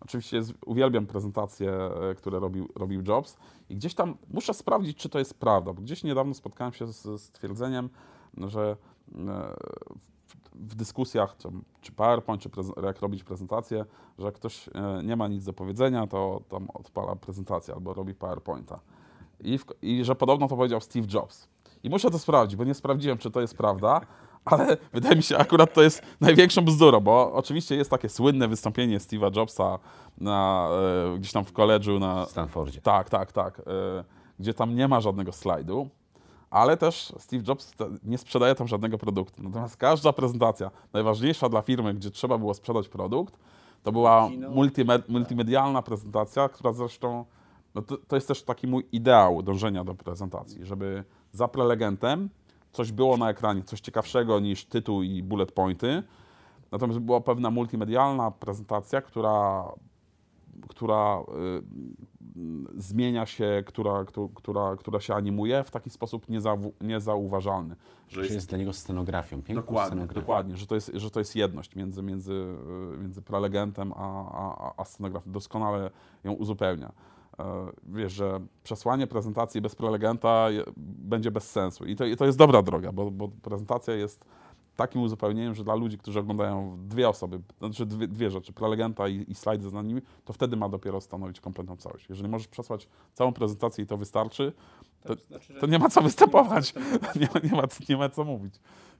oczywiście z, uwielbiam prezentacje, e, które robił, robił Jobs i gdzieś tam muszę sprawdzić, czy to jest prawda, bo gdzieś niedawno spotkałem się z, z twierdzeniem, że e, w, dyskusjach, czy, czy PowerPoint, czy jak robić prezentację, że jak ktoś e, nie ma nic do powiedzenia, to tam odpala prezentację albo robi PowerPointa. I, w, I że podobno to powiedział Steve Jobs. I muszę to sprawdzić, bo nie sprawdziłem, czy to jest prawda, ale wydaje mi się, akurat to jest największą bzdurą, bo oczywiście jest takie słynne wystąpienie Steve'a Jobsa na, e, gdzieś tam w koledżu na... W Stanfordzie. Tak, tak, tak. e, Gdzie tam nie ma żadnego slajdu, ale też Steve Jobs nie sprzedaje tam żadnego produktu. Natomiast każda prezentacja, najważniejsza dla firmy, gdzie trzeba było sprzedać produkt, to była multime, multimedialna prezentacja, która zresztą, no to, to jest też taki mój ideał dążenia do prezentacji, żeby za prelegentem coś było na ekranie, coś ciekawszego niż tytuł i bullet pointy, natomiast była pewna multimedialna prezentacja, która która y, zmienia się, która, któ- która, która się animuje w taki sposób niezau, niezauważalny. Że Że jest dla niego scenografią, piękną dokładnie, scenografią. dokładnie że, to jest, że to jest jedność między, między, y, między prelegentem a, a, a scenografią. Doskonale ją uzupełnia. E, Wiesz, że przesłanie prezentacji bez prelegenta będzie bez sensu. I to, i to jest dobra droga, bo, bo prezentacja jest takim uzupełnieniem, że dla ludzi, którzy oglądają dwie osoby, znaczy dwie, dwie rzeczy, prelegenta i, i slajdy za nimi, to wtedy ma dopiero stanowić kompletną całość. Jeżeli możesz przesłać całą prezentację i to wystarczy, to, to nie ma co występować, nie, ma- nie, ma, nie ma co mówić.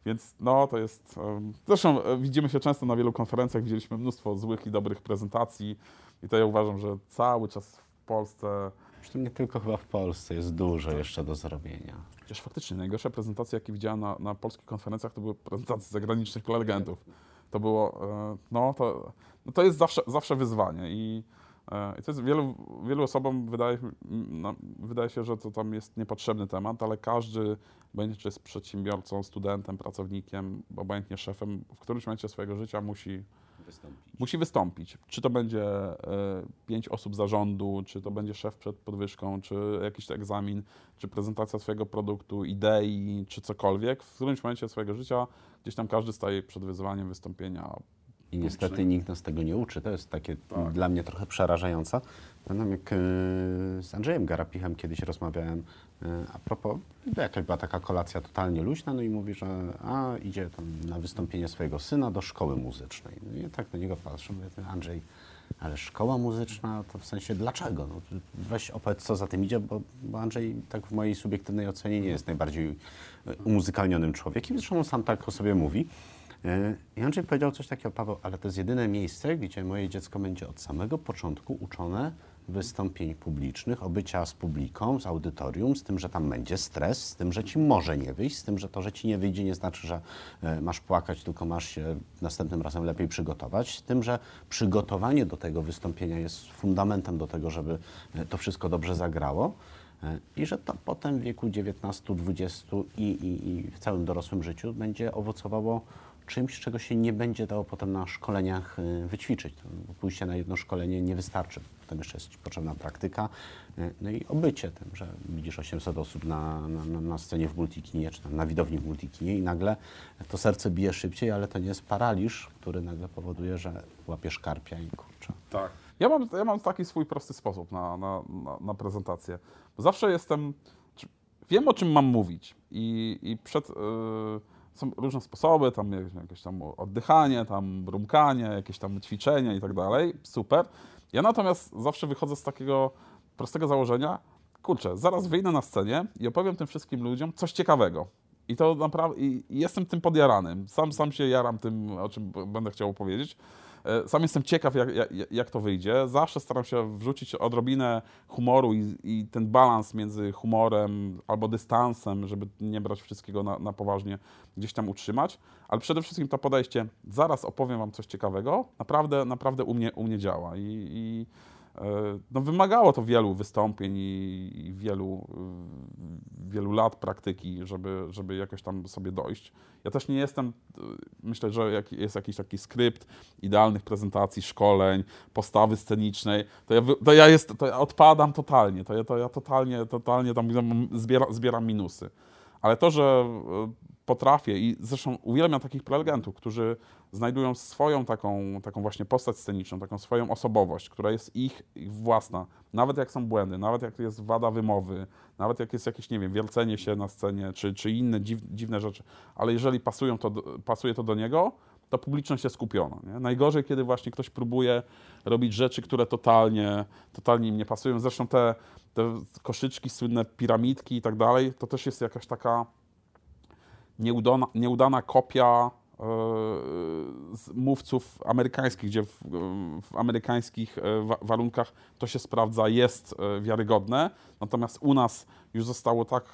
Więc no, to jest... em, Zresztą e, widzimy się często na wielu konferencjach, widzieliśmy mnóstwo złych i dobrych prezentacji i to ja uważam, że cały czas w Polsce Zresztą nie tylko chyba w Polsce, jest dużo jeszcze do zrobienia. Chociaż faktycznie najgorsze prezentacje, jakie widziałem na, na polskich konferencjach, to były prezentacje zagranicznych prelegentów. To było, e, no to, no to jest zawsze, zawsze wyzwanie i, e, i to jest wielu, wielu osobom wydaje, no, wydaje się, że to tam jest niepotrzebny temat, ale każdy, będzie czy jest przedsiębiorcą, studentem, pracownikiem, obojętnie szefem, w którymś momencie swojego życia musi, musi wystąpić. Czy to będzie e, pięć osób zarządu, czy to będzie szef przed podwyżką, czy jakiś egzamin, czy prezentacja swojego produktu, idei, czy cokolwiek. W którymś momencie swojego życia gdzieś tam każdy staje przed wyzwaniem wystąpienia I niestety nikt nas tego nie uczy. To jest takie Tak. dla mnie trochę przerażające. Pamiętam jak e, z Andrzejem Garapichem kiedyś rozmawiałem a propos, jakaś była taka kolacja totalnie luźna, no i mówi, że a, idzie tam na wystąpienie swojego syna do szkoły muzycznej. No i ja tak na niego patrzę, mówię, "Ty, Andrzej, ale szkoła muzyczna, to w sensie dlaczego? No, weź opowiedz, co za tym idzie, bo, bo Andrzej tak w mojej subiektywnej ocenie nie jest najbardziej e, umuzykalnionym człowiekiem, zresztą on sam tak o sobie mówi. E, I Andrzej powiedział coś takiego, Paweł, ale to jest jedyne miejsce, gdzie moje dziecko będzie od samego początku uczone wystąpień publicznych, obycia z publiką, z audytorium, z tym, że tam będzie stres, z tym, że ci może nie wyjść, z tym, że to, że ci nie wyjdzie, nie znaczy, że e, masz płakać, tylko masz się następnym razem lepiej przygotować, z tym, że przygotowanie do tego wystąpienia jest fundamentem do tego, żeby e, to wszystko dobrze zagrało. E, I że to potem w wieku 19, 20 i, i, i w całym dorosłym życiu będzie owocowało czymś, czego się nie będzie dało potem na szkoleniach y, wyćwiczyć. Pójście na jedno szkolenie nie wystarczy. Potem jeszcze jest potrzebna praktyka, y, no i obycie tym, że widzisz 800 osób na, na, na- scenie w multikinie, czy tam na widowni w multikinie i nagle to serce bije szybciej, ale to nie jest paraliż, który nagle powoduje, że łapiesz karpia i kurczę. Tak. Ja mam, ja mam taki swój prosty sposób na, na, na, na prezentację. Zawsze jestem. Wiem, o czym mam mówić. I, i przed. Yy, są różne sposoby, tam jakieś, tam oddychanie, tam brumkanie, jakieś tam ćwiczenia i tak dalej. Super. Ja natomiast zawsze wychodzę z takiego prostego założenia. Kurczę, zaraz wyjdę na scenie i opowiem tym wszystkim ludziom coś ciekawego. I to naprawdę. I jestem tym podjarany. Sam, sam się jaram tym, o czym będę chciał opowiedzieć. E, Sam jestem ciekaw, jak, jak, jak to wyjdzie. Zawsze staram się wrzucić odrobinę humoru i, i ten balans między humorem albo dystansem, żeby nie brać wszystkiego na, na poważnie, gdzieś tam utrzymać. Ale przede wszystkim to podejście, zaraz opowiem Wam coś ciekawego, naprawdę, naprawdę u mnie, u mnie działa. I, i no, wymagało to wielu wystąpień i, wielu, wielu lat praktyki, żeby, żeby jakoś tam sobie dojść. Ja też nie jestem, y, myślę, że jest jakiś taki skrypt idealnych prezentacji, szkoleń, postawy scenicznej, to ja, to ja, jest, to ja odpadam totalnie, to ja, to ja totalnie, totalnie tam zbiera, zbieram minusy. Ale to, że y, potrafię i zresztą uwielbiam takich prelegentów, którzy znajdują swoją taką, taką właśnie postać sceniczną, taką swoją osobowość, która jest ich, ich własna. Nawet jak są błędy, nawet jak jest wada wymowy, nawet jak jest jakieś, nie wiem, wiercenie się na scenie, czy, czy inne dziw, dziwne rzeczy, ale jeżeli pasują to, pasuje to do niego, to publiczność jest skupiona. Nie? Najgorzej, kiedy właśnie ktoś próbuje robić rzeczy, które totalnie, totalnie im nie pasują. Zresztą te, te koszyczki, słynne piramidki i tak dalej, to też jest jakaś taka nieudana, nieudana kopia e, z mówców amerykańskich, gdzie w, w amerykańskich e, wa- warunkach to się sprawdza, jest e, wiarygodne, natomiast u nas już zostało tak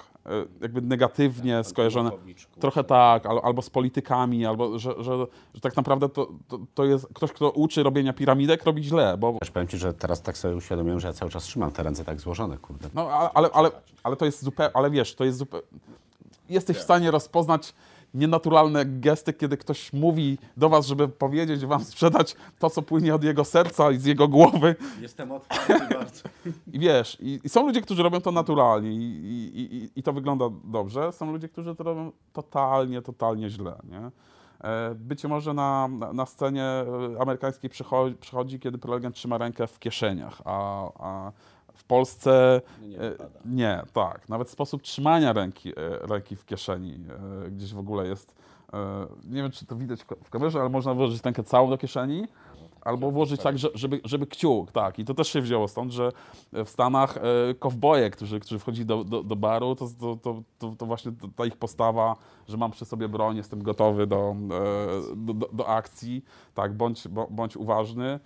jakby negatywnie skojarzone. Trochę tak, al, albo z politykami, albo że, że, że tak naprawdę to, to, to jest ktoś, kto uczy robienia piramidek, robi źle, bo Też powiem Ci, że teraz tak sobie uświadomiłem, że ja cały czas trzymam te ręce tak złożone, kurde. No, ale, ale, ale, ale to jest zupełnie, ale wiesz, to jest zupełnie, jesteś w stanie rozpoznać nienaturalne gesty, kiedy ktoś mówi do was, żeby powiedzieć wam, sprzedać to, co płynie od jego serca i z jego głowy Jestem otwarty bardzo. i wiesz, i, i są ludzie, którzy robią to naturalnie i, i, i, to wygląda dobrze, są ludzie, którzy to robią totalnie, totalnie źle, nie? E, Być może na, na, na scenie e, amerykańskiej przychodzi, przychodzi, kiedy prelegent trzyma rękę w kieszeniach, a, a w Polsce Nie e, nie, tak. Nawet sposób trzymania ręki, e, ręki w kieszeni e, gdzieś w ogóle jest. Nie wiem, czy to widać w kamerze, ale można włożyć rękę całą do kieszeni. Albo włożyć tak, że- żeby, żeby kciuk, tak. I to też się wzięło stąd, że w Stanach kowboje, którzy, którzy wchodzili do, do, do baru, to, to, to, to, właśnie ta ich postawa, że mam przy sobie broń, jestem gotowy do, do, do, do akcji, tak, bądź, bądź uważny,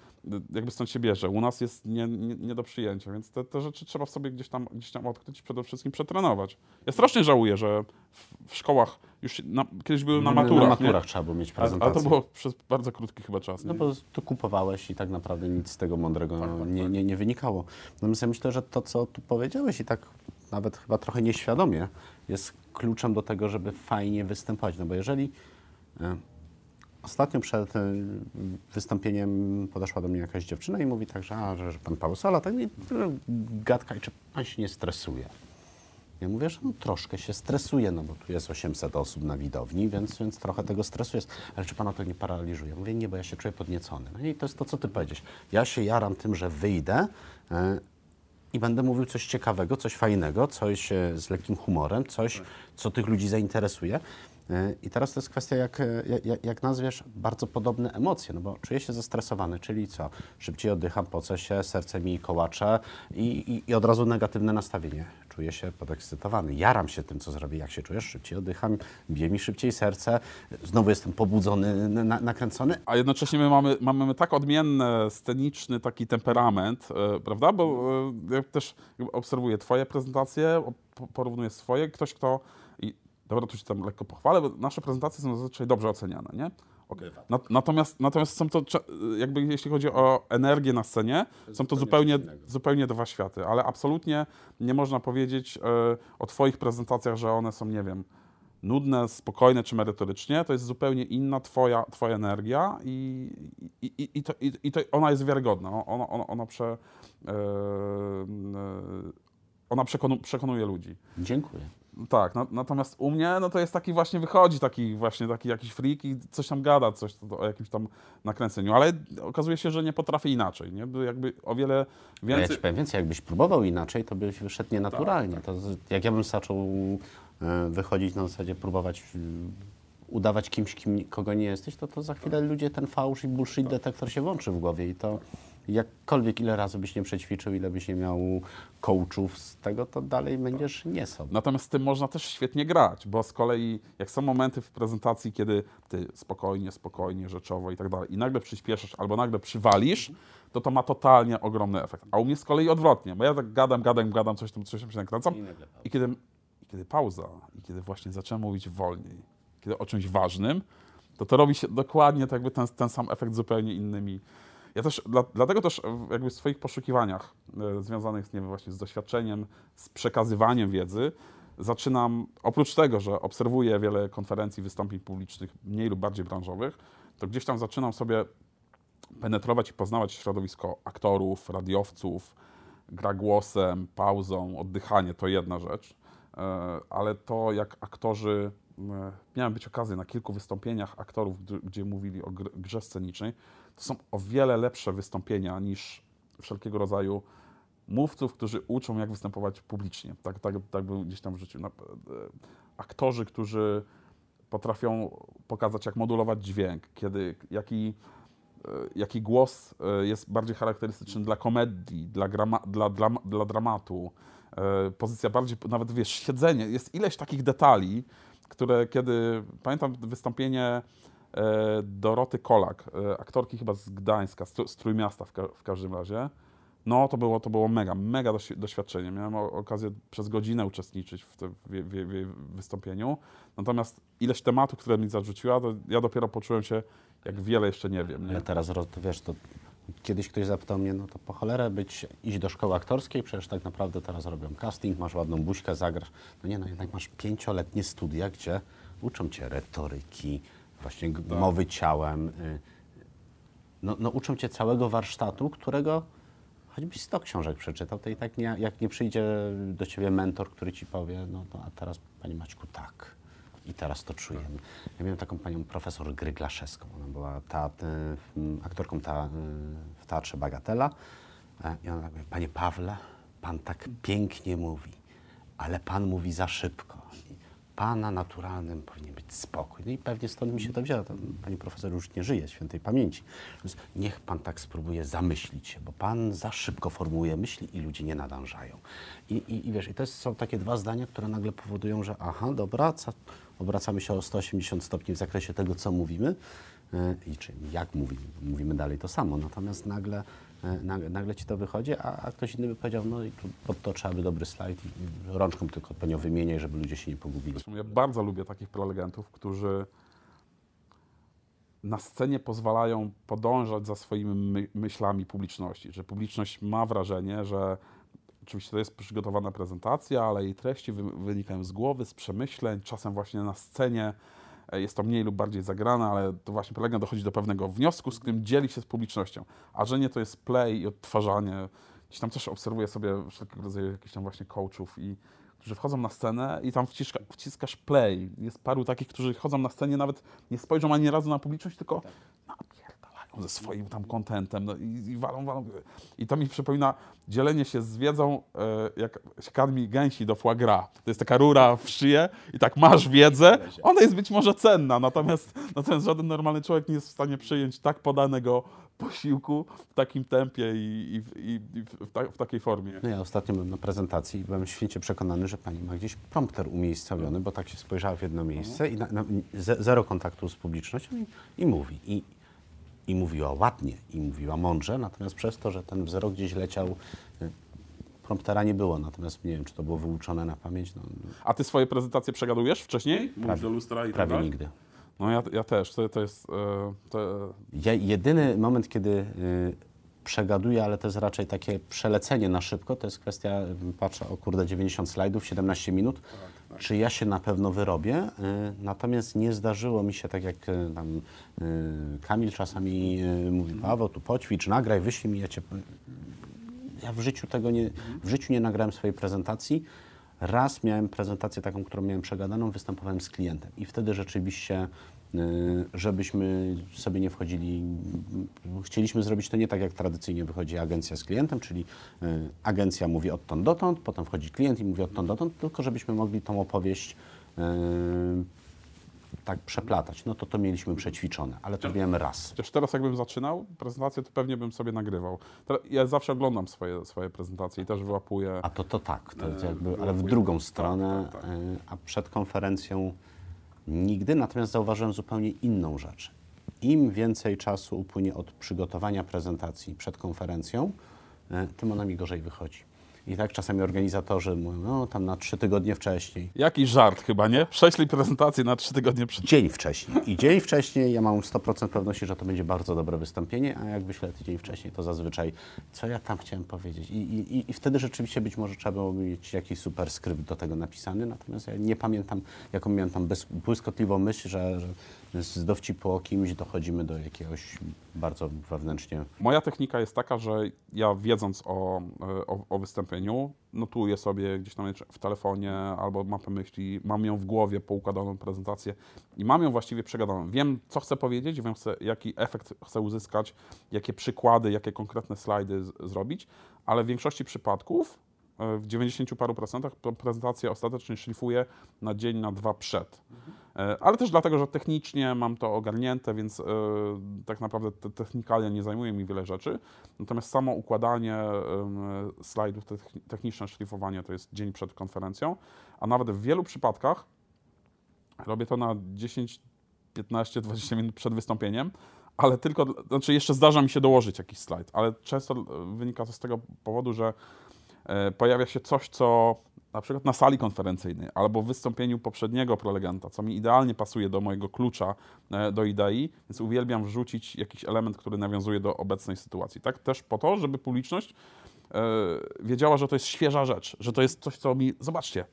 jakby stąd się bierze. U nas jest nie, nie, nie do przyjęcia, więc te, te rzeczy trzeba w sobie gdzieś tam, gdzieś tam odkryć i przede wszystkim przetrenować. Ja strasznie żałuję, że w, w szkołach już na, kiedyś były na maturach, Na nie? maturach trzeba było mieć prezentację. a to było przez bardzo krótki chyba czas. Nie? No bo to kupowałeś i tak naprawdę nic z tego mądrego nie, nie, nie wynikało. Natomiast ja myślę, że to, co tu powiedziałeś i tak nawet chyba trochę nieświadomie, jest kluczem do tego, żeby fajnie występować. No bo jeżeli e, Ostatnio przed y, wystąpieniem podeszła do mnie jakaś dziewczyna i mówi tak, że, a, że, że pan Paweł Sola, tak mi gadka i czy pan się nie stresuje? Ja mówię, że no, troszkę się stresuje, no bo tu jest 800 osób na widowni, więc, więc trochę tego stresu jest. Ale czy pana to nie paraliżuje? Mówię, nie, bo ja się czuję podniecony. No i to jest to, co ty powiedziałeś. Ja się jaram tym, że wyjdę e, i będę mówił coś ciekawego, coś fajnego, coś e, z lekkim humorem, coś, co tych ludzi zainteresuje. E, I teraz to jest kwestia, jak, e, jak, jak nazwiesz, bardzo podobne emocje, no bo czuję się zestresowany, czyli co? Szybciej oddycham, pocę się, serce mi kołacze i, i, i od razu negatywne nastawienie. Czuję się podekscytowany, jaram się tym, co zrobię. Jak się czujesz? Szybciej oddycham, bije mi szybciej serce, znowu jestem pobudzony, na, nakręcony. A jednocześnie my mamy, mamy tak odmienny, sceniczny taki temperament, e, prawda? Bo e, ja też obserwuję Twoje prezentacje, porównuję swoje. Ktoś, kto. I, dobra, tu się tam lekko pochwalę, bo nasze prezentacje są zazwyczaj dobrze oceniane, nie? Okay. Natomiast, natomiast są to, jakby jeśli chodzi o energię na scenie, są to zupełnie, zupełnie dwa światy, ale absolutnie nie można powiedzieć e, o Twoich prezentacjach, że one są, nie wiem, nudne, spokojne czy merytorycznie, to jest zupełnie inna twoja, twoja energia i, i, i, i, to, i, i to ona jest wiarygodna. Ona, ona, ona, prze, e, e, ona przekonu, przekonuje ludzi. Dziękuję. Tak, na, natomiast u mnie no to jest taki właśnie, wychodzi taki właśnie taki jakiś freak i coś tam gada, coś to, o jakimś tam nakręceniu, ale okazuje się, że nie potrafi inaczej, nie? By Jakby o wiele A Ja więcej... ci powiem więcej, jakbyś próbował inaczej, to byś wyszedł nienaturalnie. To, z- jak ja bym zaczął e, wychodzić na zasadzie próbować e, udawać kimś, kim, kogo nie jesteś, to, to za chwilę ludzie ten fałsz i bullshit detektor się włączy w głowie i to jakkolwiek ile razy byś nie przećwiczył, ile byś nie miał coachów z tego, to dalej będziesz nie sobą. Natomiast z tym można też świetnie grać, bo z kolei jak są momenty w prezentacji, kiedy ty spokojnie, spokojnie, rzeczowo i tak dalej i nagle przyspieszasz albo nagle przywalisz, to to ma totalnie ogromny efekt. A u mnie z kolei odwrotnie, bo ja tak gadam, gadam, gadam, coś tam, coś tam się nakręcam I i kiedy, i kiedy pauza i kiedy właśnie zacząłem mówić wolniej, kiedy o czymś ważnym, to to robi się dokładnie tak jakby ten, ten sam efekt zupełnie innymi. Ja też, dla, dlatego też w- jakby w swoich poszukiwaniach e, związanych nie wiem, właśnie z doświadczeniem, z przekazywaniem wiedzy, zaczynam, oprócz tego, że obserwuję wiele konferencji, wystąpień publicznych, mniej lub bardziej branżowych, to gdzieś tam zaczynam sobie penetrować i poznawać środowisko aktorów, radiowców, gra głosem, pauzą, oddychanie to jedna rzecz, e, ale to jak aktorzy, e, miałem być okazję na kilku wystąpieniach aktorów, gdzie- mówili o gr- grze scenicznej, to są o wiele lepsze wystąpienia niż wszelkiego rodzaju mówców, którzy uczą, jak występować publicznie. Tak, tak, tak był gdzieś tam w życiu. E, Aktorzy, którzy potrafią pokazać, jak modulować dźwięk, kiedy, jaki, e, jaki głos e, jest bardziej charakterystyczny dla komedii, dla, grama, dla, dla, dla dramatu. E, Pozycja bardziej, nawet wiesz, siedzenie. Jest ileś takich detali, które kiedy, pamiętam wystąpienie e, Doroty Kolak, e, aktorki chyba z Gdańska, z, Tr- z Trójmiasta w, ka- w każdym razie, no to było, to było mega, mega doświ- doświadczenie. Miałem okazję przez godzinę uczestniczyć w, te, w, w, jej wystąpieniu. Natomiast ileś tematów, które mi zarzuciła, to ja dopiero poczułem się, jak wiele jeszcze nie wiem. Nie? Ale teraz, wiesz, to kiedyś ktoś zapytał mnie, no to po cholerę być, iść do szkoły aktorskiej, przecież tak naprawdę teraz robią casting, masz ładną buźkę, zagrasz. No nie, no jednak masz pięcioletnie studia, gdzie uczą cię retoryki, właśnie g- mowy ciałem. y, No, no uczą cię całego warsztatu, którego choćbyś 100 książek przeczytał, to i tak nie, jak nie przyjdzie do ciebie mentor, który ci powie, no to a teraz Panie Maćku tak. I teraz to czujemy. Ja miałem taką panią profesor Gryglaszewską. Ona była ta, y, m, aktorką ta, y, w Teatrze Bagatela. E, I ona tak mówi, Panie Pawle, Pan tak pięknie mówi, ale Pan mówi za szybko. Pana naturalnym powinien być spokój. No i pewnie stąd mi się to wzięło. Pani profesor już nie żyje, świętej pamięci. Więc niech Pan tak spróbuje zamyślić się, bo Pan za szybko formułuje myśli i ludzie nie nadążają. I, i, i wiesz, i to są takie dwa zdania, które nagle powodują, że aha, dobra, co, obracamy się o 180 stopni w zakresie tego, co mówimy e, i czy jak mówimy. Mówimy dalej to samo, natomiast nagle, e, nagle, nagle ci to wychodzi, a, a ktoś inny by powiedział, no i tu pod to trzeba by dobry slajd i rączką tylko odpowiednio wymieniaj, żeby ludzie się nie pogubili. Ja bardzo lubię takich prelegentów, którzy na scenie pozwalają podążać za swoimi my myślami publiczności, że publiczność ma wrażenie, że oczywiście to jest przygotowana prezentacja, ale jej treści wy wynikają z głowy, z przemyśleń, czasem właśnie na scenie e, jest to mniej lub bardziej zagrane, ale to właśnie prelegent dochodzi do pewnego wniosku, z którym dzieli się z publicznością. A że nie to jest play i odtwarzanie. Gdzieś tam też obserwuję sobie wszelkiego rodzaju jakichś tam właśnie coachów i którzy wchodzą na scenę i tam wciska, wciskasz play. Jest paru takich, którzy chodzą na scenie, nawet nie spojrzą ani razu na publiczność, tylko napierdalają ze swoim tam kontentem no, i, i walą, walą. I to mi przypomina dzielenie się z wiedzą, e, jak się karmi gęsi do foie gras. To jest taka rura w szyję i tak masz wiedzę, ona jest być może cenna, natomiast, natomiast żaden normalny człowiek nie jest w stanie przyjąć tak podanego posiłku w takim tempie i, i, i, w, ta, w takiej formie. No ja ostatnio byłem na prezentacji i byłem święcie przekonany, że pani ma gdzieś prompter umiejscowiony, bo tak się spojrzała w jedno miejsce i na, na, ze- zero kontaktu z publicznością i, i mówi. I, I mówiła ładnie, i mówiła mądrze, natomiast przez to, że ten wzrok gdzieś leciał, y, promptera nie było, natomiast nie wiem, czy to było wyuczone na pamięć, no, A ty swoje prezentacje przegadujesz wcześniej? Mówisz do lustra i tak prawie dalej? nigdy. No ja, ja też. To, to jest... E, to, Ja, jedyny moment, kiedy y, przegaduję, ale to jest raczej takie przelecenie na szybko, to jest kwestia, y, patrzę, o kurde, 90 slajdów, 17 minut, czy ja się na pewno wyrobię, y, natomiast nie zdarzyło mi się, tak jak y, tam y, Kamil czasami mówi, Paweł, tu poćwicz, nagraj, wyślij mi, ja cię... Ja w życiu tego nie, w życiu nie nagrałem swojej prezentacji. Raz miałem prezentację taką, którą miałem przegadaną, występowałem z klientem i wtedy rzeczywiście, żebyśmy sobie nie wchodzili, y, chcieliśmy zrobić to nie tak, jak tradycyjnie wychodzi agencja z klientem, czyli y, agencja mówi odtąd dotąd, potem wchodzi klient i mówi odtąd dotąd, tylko żebyśmy mogli tą opowieść y, tak przeplatać. No to to mieliśmy przećwiczone, ale to miałem raz. Chociaż teraz jakbym zaczynał prezentację, to pewnie bym sobie nagrywał. Ja zawsze oglądam swoje, swoje prezentacje i też wyłapuję. A to to tak, to E, jakby, ale w drugą stronę, Tak, tak, tak. e, a przed konferencją nigdy, natomiast zauważyłem zupełnie inną rzecz. Im więcej czasu upłynie od przygotowania prezentacji przed konferencją, e, tym ona mi gorzej wychodzi. I tak czasami organizatorzy mówią, no tam na trzy tygodnie wcześniej. Jakiś żart chyba, nie? Prześlij prezentację na trzy tygodnie przed. Dzień wcześniej. I dzień wcześniej ja mam 100% pewności, że to będzie bardzo dobre wystąpienie, a jak wyślę tydzień wcześniej, to zazwyczaj co ja tam chciałem powiedzieć. I, i, i wtedy rzeczywiście być może trzeba było mieć jakiś super skrypt do tego napisany, natomiast ja nie pamiętam, jaką miałem tam błyskotliwą myśl, że, że z dowcipu o kimś dochodzimy do jakiegoś bardzo wewnętrznie Moja technika jest taka, że ja wiedząc o, e, o, o wystąpieniu, notuję sobie gdzieś tam w telefonie albo mapę myśli, mam ją w głowie, poukładaną prezentację i mam ją właściwie przegadaną. Wiem, co chcę powiedzieć, wiem, chcę, jaki efekt chcę uzyskać, jakie przykłady, jakie konkretne slajdy z, zrobić, ale w większości przypadków, e, w 90 paru procentach, prezentację ostatecznie szlifuję na dzień, na dwa przed. E, Ale też dlatego, że technicznie mam to ogarnięte, więc e, tak naprawdę te technikalia nie zajmuje mi wiele rzeczy. Natomiast samo układanie slajdów, te techni- techniczne szlifowanie to jest dzień przed konferencją, a nawet w wielu przypadkach robię to na 10, 15, 20 minut przed wystąpieniem, ale tylko, znaczy jeszcze zdarza mi się dołożyć jakiś slajd, ale często e, wynika to z tego powodu, że e, pojawia się coś, co na przykład na sali konferencyjnej albo w wystąpieniu poprzedniego prelegenta, co mi idealnie pasuje do mojego klucza e, do idei, więc uwielbiam wrzucić jakiś element, który nawiązuje do obecnej sytuacji. Tak też po to, żeby publiczność e, wiedziała, że to jest świeża rzecz, że to jest coś, co mi, zobaczcie,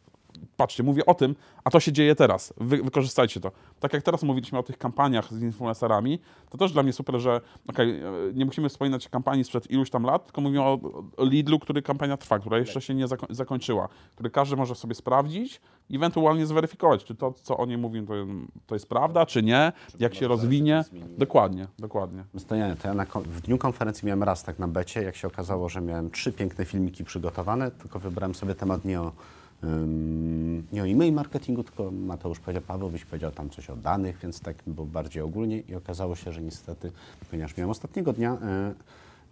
patrzcie, mówię o tym, a to się dzieje teraz. Wy, wykorzystajcie to. Tak jak teraz mówiliśmy o tych kampaniach z influencerami, to też dla mnie super, że okej, e, nie musimy wspominać kampanii sprzed iluś tam lat, tylko mówimy o, o Lidlu, który kampania trwa, która jeszcze się nie zako zakończyła, który każdy może sobie sprawdzić i ewentualnie zweryfikować, czy to, co o niej mówimy, to, to jest prawda, czy nie, jak się rozwinie. Dokładnie, dokładnie. To nie, to ja na, w dniu konferencji miałem raz tak na becie, jak się okazało, że miałem trzy piękne filmiki przygotowane, tylko wybrałem sobie temat nie o, nie o e-mail marketingu, tylko Mateusz powiedział, Paweł byś powiedział tam coś o danych, więc tak było bardziej ogólnie i okazało się, że niestety, ponieważ miałem ostatniego dnia, y,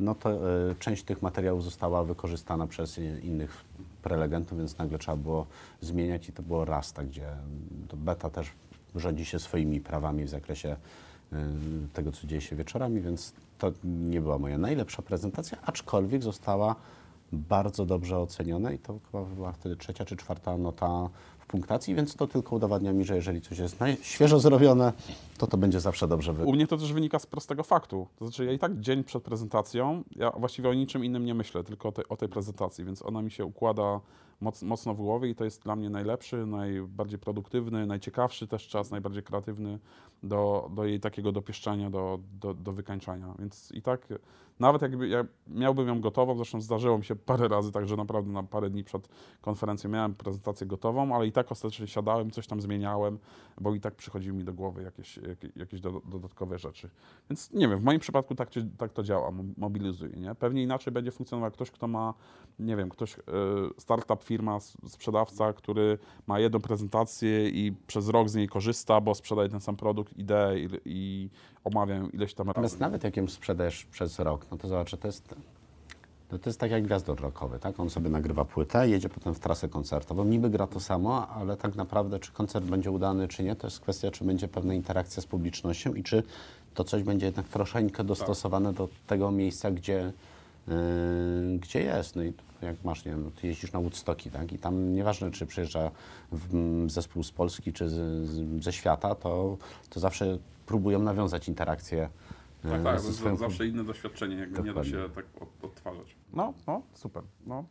no to y, część tych materiałów została wykorzystana przez innych prelegentów, więc nagle trzeba było zmieniać i to było Rasta, gdzie beta też rządzi się swoimi prawami w zakresie y, tego, co dzieje się wieczorami, więc to nie była moja najlepsza prezentacja, aczkolwiek została bardzo dobrze oceniona i to chyba była wtedy trzecia czy czwarta nota w punktacji, więc to tylko udowadnia mi, że jeżeli coś jest świeżo zrobione, to to będzie zawsze dobrze wy... U mnie to też wynika z prostego faktu. To znaczy, ja i tak dzień przed prezentacją, ja właściwie o niczym innym nie myślę, tylko o tej, o tej prezentacji, więc ona mi się układa moc, mocno w głowie i to jest dla mnie najlepszy, najbardziej produktywny, najciekawszy też czas, najbardziej kreatywny do, do jej takiego dopieszczania, do, do, do wykańczania. Więc i tak, nawet jakby ja miałbym ją gotową, zresztą zdarzyło mi się parę razy, także naprawdę na parę dni przed konferencją miałem prezentację gotową, ale i tak ostatecznie siadałem, coś tam zmieniałem, bo i tak przychodziły mi do głowy jakieś, jakieś, jakieś do, dodatkowe rzeczy. Więc nie wiem, w moim przypadku tak, tak to działa, mobilizuje. Nie? Pewnie inaczej będzie funkcjonował ktoś, kto ma, nie wiem, ktoś, e, startup, firma, sprzedawca, który ma jedną prezentację i przez rok z niej korzysta, bo sprzedaje ten sam produkt, ideę i, i omawia ileś tam Natomiast nawet jak ją sprzedajesz przez rok, no to zobacz, to jest no to jest tak jak gwiazdor rockowy, tak? On sobie nagrywa płytę, jedzie potem w trasę koncertową, niby gra to samo, ale tak naprawdę czy koncert będzie udany, czy nie, to jest kwestia, czy będzie pewna interakcja z publicznością i czy to coś będzie jednak troszeczkę dostosowane tak. do tego miejsca, gdzie, yy, gdzie jest. No i jak masz, nie wiem, ty jeździsz na Woodstocki, tak? I tam nieważne, czy przyjeżdża w, zespół z Polski, czy z, z, ze świata, to, to zawsze próbują nawiązać interakcję tak, e, tak, to jest zawsze inne doświadczenie, jakby Dokładnie. nie da się tak odtwarzać. No, no, super. No.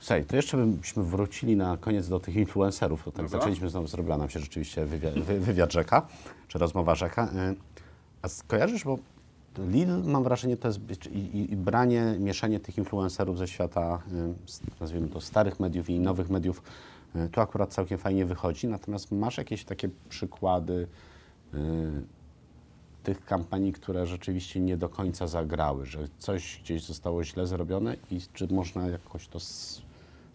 Słuchaj, to jeszcze byśmy wrócili na koniec do tych influencerów. To tak Dobra. zaczęliśmy znowu, zrobiła nam się rzeczywiście wywiad, wywiad rzeka, czy rozmowa rzeka. E, a skojarzysz, bo Lidl, mam wrażenie, to jest i, i, branie, mieszanie tych influencerów ze świata, nazwijmy to, starych mediów i nowych mediów, tu akurat całkiem fajnie wychodzi. Natomiast masz jakieś takie przykłady tych kampanii, które rzeczywiście nie do końca zagrały, że coś gdzieś zostało źle zrobione i czy można jakoś to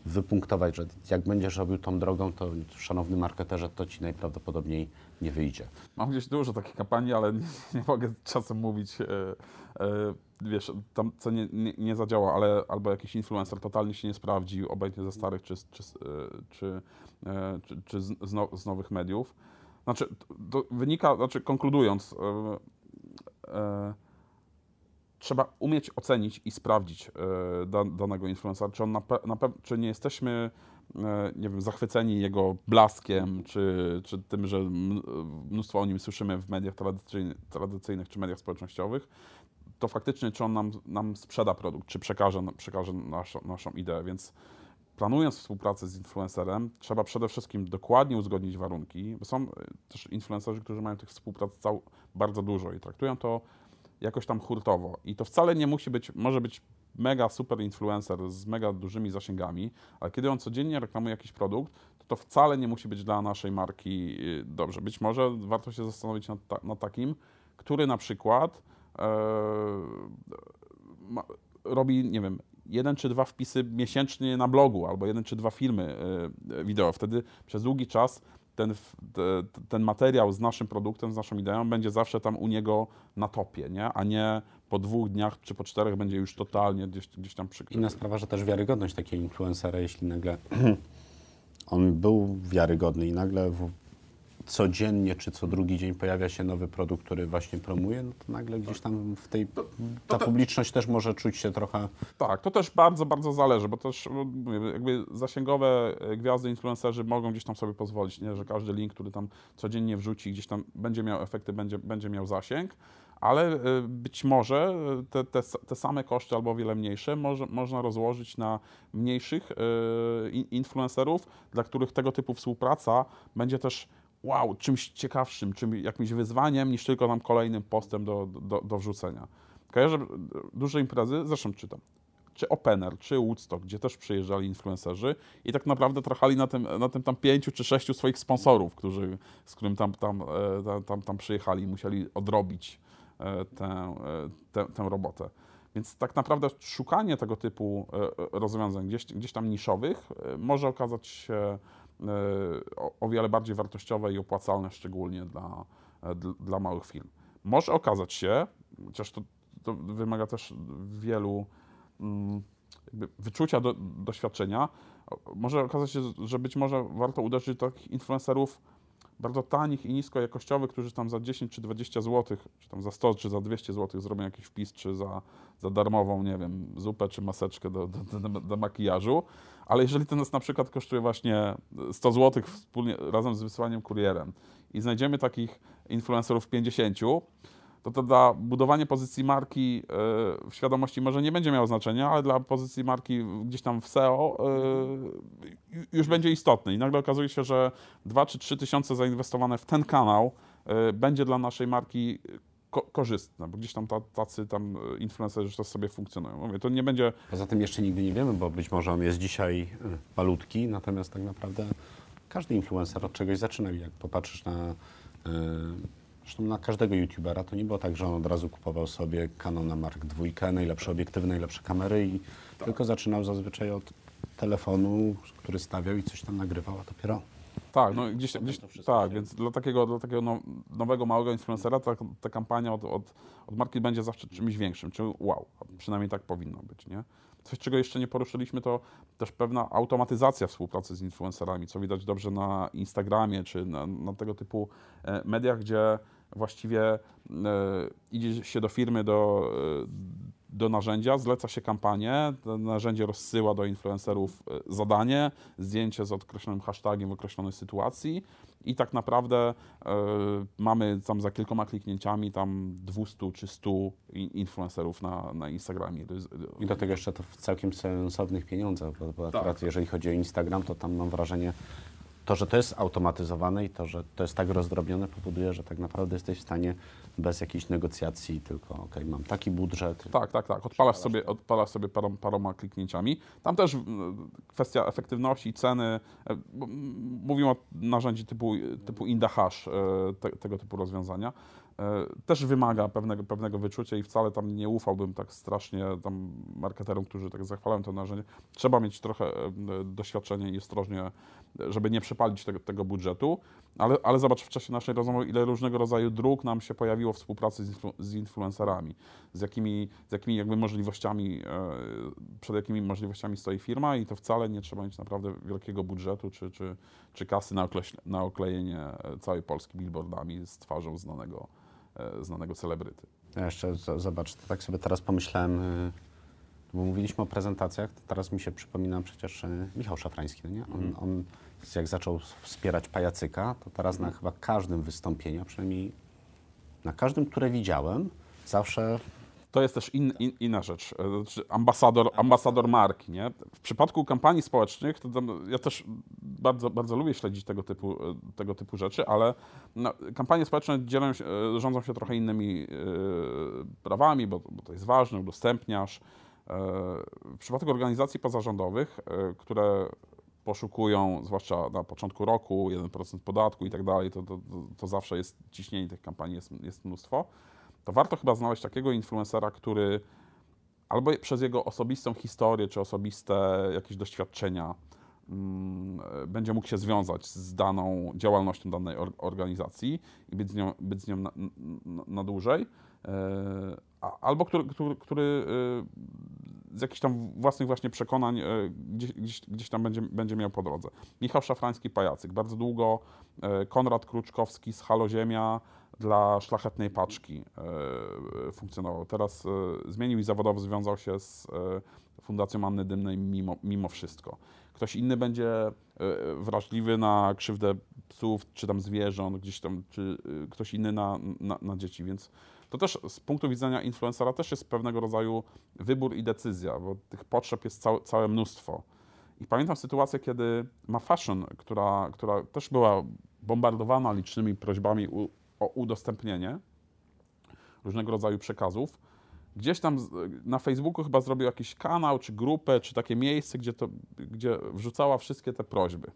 wypunktować, że jak będziesz robił tą drogą, to szanowny marketerze, to ci najprawdopodobniej nie wyjdzie. Mam gdzieś dużo takich kampanii, ale nie, nie mogę czasem mówić, e, e, wiesz, tam co nie, nie, nie, zadziała, ale albo jakiś influencer totalnie się nie sprawdził, obojętnie ze starych czy, czy, e, czy, czy, czy z, now, z nowych mediów znaczy, to wynika, znaczy konkludując, e, trzeba umieć ocenić i sprawdzić e, dan, danego influencera, czy, on na, na czy nie jesteśmy e, nie wiem, zachwyceni jego blaskiem, czy, czy tym, że mnóstwo o nim słyszymy w mediach tradycyjnych, tradycyjnych czy mediach społecznościowych, to faktycznie czy on nam, nam sprzeda produkt, czy przekaże, przekaże naszą, naszą ideę, więc planując współpracę z influencerem, trzeba przede wszystkim dokładnie uzgodnić warunki, bo są e, też influencerzy, którzy mają tych współprac cał, bardzo dużo i traktują to jakoś tam hurtowo. I to wcale nie musi być, może być mega super influencer z mega dużymi zasięgami, ale kiedy on codziennie reklamuje jakiś produkt, to to wcale nie musi być dla naszej marki e, dobrze. Być może warto się zastanowić nad, ta, nad takim, który na przykład e, ma, robi, nie wiem, jeden czy dwa wpisy miesięcznie na blogu, albo jeden czy dwa filmy e, wideo. Wtedy przez długi czas ten, ten materiał z naszym produktem, z naszą ideą będzie zawsze tam u niego na topie, nie? a nie po dwóch dniach czy po czterech będzie już totalnie gdzieś, gdzieś tam przykryty. Inna sprawa, że też wiarygodność takiego influencera, jeśli nagle on był wiarygodny i nagle codziennie czy co drugi dzień pojawia się nowy produkt, który właśnie promuje, no to nagle gdzieś tam w tej, to, to ta publiczność też może czuć się trochę... Tak, to też bardzo, bardzo zależy, bo też no, jakby zasięgowe e, gwiazdy, influencerzy mogą gdzieś tam sobie pozwolić, nie? że każdy link, który tam codziennie wrzuci, gdzieś tam będzie miał efekty, będzie, będzie miał zasięg, ale e, być może te, te, te same koszty albo o wiele mniejsze może, można rozłożyć na mniejszych e, influencerów, dla których tego typu współpraca będzie też wow, czymś ciekawszym, czym, jakimś wyzwaniem, niż tylko nam kolejnym postem do, do, do wrzucenia. Kojarzę duże imprezy, zresztą czytam, czy Opener, czy Woodstock, gdzie też przyjeżdżali influencerzy i tak naprawdę trachali na tym, na tym tam pięciu czy sześciu swoich sponsorów, którzy, z którym tam, tam, e, tam, tam, tam przyjechali i musieli odrobić e, tę, e, tę, tę robotę. Więc tak naprawdę szukanie tego typu rozwiązań gdzieś, gdzieś tam niszowych może okazać się o, o wiele bardziej wartościowe i opłacalne, szczególnie dla, dla małych firm. Może okazać się, chociaż to, to wymaga też wielu mm, wyczucia do, doświadczenia, może okazać się, że być może warto uderzyć takich influencerów bardzo tanich i niskojakościowych, którzy tam za 10 czy 20 zł, czy tam za 100 czy za 200 zł zrobią jakiś wpis, czy za, za darmową, nie wiem, zupę czy maseczkę do, do, do, do makijażu, ale jeżeli to nas na przykład kosztuje właśnie 100 zł wspólnie, razem z wysyłaniem kurierem i znajdziemy takich influencerów 50, to to dla budowania pozycji marki e, w świadomości może nie będzie miało znaczenia, ale dla pozycji marki gdzieś tam w SEO e, już będzie istotny. I nagle okazuje się, że 2 czy 3 tysiące zainwestowane w ten kanał e, będzie dla naszej marki ko korzystne, bo gdzieś tam tacy tam influencerzy to sobie funkcjonują. Mówię, to nie będzie... Poza tym jeszcze nigdy nie wiemy, bo być może on jest dzisiaj malutki, natomiast tak naprawdę każdy influencer od czegoś zaczyna. Jak popatrzysz na Zresztą na każdego youtubera to nie było tak, że on od razu kupował sobie Canon Mark II, najlepsze obiektywy, najlepsze kamery i tak. tylko zaczynał zazwyczaj od telefonu, który stawiał i coś tam nagrywał, a dopiero tak, no gdzieś, gdzieś tak, więc dla takiego, dla takiego no, nowego, małego influencera ta, ta kampania od, od, od, marki będzie zawsze czymś większym, czy wow, przynajmniej tak powinno być, nie? Coś, czego jeszcze nie poruszyliśmy, to też pewna automatyzacja współpracy z influencerami, co widać dobrze na Instagramie, czy na, na tego typu e, mediach, gdzie właściwie e, idzie się do firmy, do, e, do narzędzia, zleca się kampanię, to narzędzie rozsyła do influencerów e, zadanie, zdjęcie z określonym hashtagiem w określonej sytuacji i tak naprawdę y, mamy tam za kilkoma kliknięciami tam 200 czy 100 influencerów na, na Instagramie. I do tego jeszcze to w całkiem sensownych pieniądzach, bo, bo akurat tak. jeżeli chodzi o Instagram, to tam mam wrażenie, to, że to jest automatyzowane i to, że to jest tak rozdrobnione, powoduje, że tak naprawdę jesteś w stanie bez jakichś negocjacji, tylko ok, mam taki budżet. Tak, tak, tak. Odpalasz sobie, odpalasz sobie parom, paroma kliknięciami. Tam też kwestia efektywności, ceny. E, mówimy o narzędzi typu, typu Indahash, e, te, tego typu rozwiązania. E, też wymaga pewnego, pewnego wyczucia i wcale tam nie ufałbym tak strasznie tam marketerom, którzy tak zachwalają to narzędzie. Trzeba mieć trochę doświadczenia i ostrożnie, żeby nie przepalić tego, tego budżetu, ale, ale zobacz w czasie naszej rozmowy, ile różnego rodzaju dróg nam się pojawiło w współpracy z, influ, z influencerami, z jakimi, z jakimi jakby możliwościami, e, przed jakimi możliwościami stoi firma i to wcale nie trzeba mieć naprawdę wielkiego budżetu czy, czy, czy kasy na, okleś, na oklejenie całej Polski billboardami z twarzą znanego E, znanego celebryty. Ja jeszcze zobacz, tak sobie teraz pomyślałem, e, bo mówiliśmy o prezentacjach, to teraz mi się przypomina przecież e, Michał Szafrański, no nie? On, mhm. on jak zaczął wspierać pajacyka, to teraz na chyba każdym wystąpieniu, a przynajmniej na każdym, które widziałem, zawsze to jest też in, in, inna rzecz. E, znaczy ambasador, ambasador marki. Nie? W przypadku kampanii społecznych, to ja też bardzo, bardzo lubię śledzić tego typu, e, tego typu rzeczy, ale no, kampanie społeczne dzielą się, rządzą się trochę innymi yy, prawami, bo, bo, to jest ważne, udostępniasz. Yy, w przypadku organizacji pozarządowych, yy, które poszukują, zwłaszcza na początku roku, 1% podatku i tak dalej, to, to, to, zawsze jest ciśnienie tych kampanii, jest, jest mnóstwo to warto chyba znaleźć takiego influencera, który albo przez jego osobistą historię czy osobiste jakieś doświadczenia mm, będzie mógł się związać z daną działalnością danej organizacji i być z nią, być z nią na, na, na dłużej, e, albo który, który, który e, z jakichś tam własnych właśnie przekonań e, gdzieś, gdzieś, gdzieś tam będzie, będzie miał po drodze. Michał Szafrański, Pajacyk. Bardzo długo Konrad Kruczkowski z Halo Ziemia, dla szlachetnej paczki funkcjonował. Teraz zmienił i zawodowo związał się z Fundacją Anny Dymnej mimo, mimo wszystko. Ktoś inny będzie wrażliwy na krzywdę psów, czy tam zwierząt, gdzieś tam, czy ktoś inny na, na, na dzieci, więc to też z punktu widzenia influencera też jest pewnego rodzaju wybór i decyzja, bo tych potrzeb jest całe, całe mnóstwo. I pamiętam sytuację, kiedy Ma Fashion, która, która też była bombardowana licznymi prośbami u, o udostępnienie różnego rodzaju przekazów. Gdzieś tam na Facebooku chyba zrobił jakiś kanał, czy grupę, czy takie miejsce, gdzie, to, gdzie wrzucała wszystkie te prośby.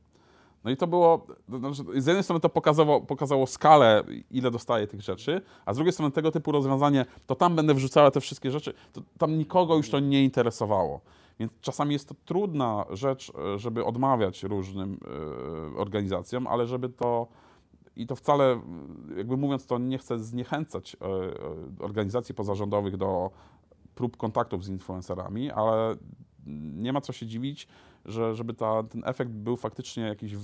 No i to było, znaczy, z jednej strony to pokazało, pokazało skalę, ile dostaje tych rzeczy, a z drugiej strony tego typu rozwiązanie, to tam będę wrzucała te wszystkie rzeczy, to tam nikogo już to nie interesowało. Więc czasami jest to trudna rzecz, żeby odmawiać różnym y, organizacjom, ale żeby to i to wcale, jakby mówiąc to, nie chcę zniechęcać e, e, organizacji pozarządowych do prób kontaktów z influencerami, ale nie ma co się dziwić, że żeby ta, ten efekt był faktycznie jakiś e,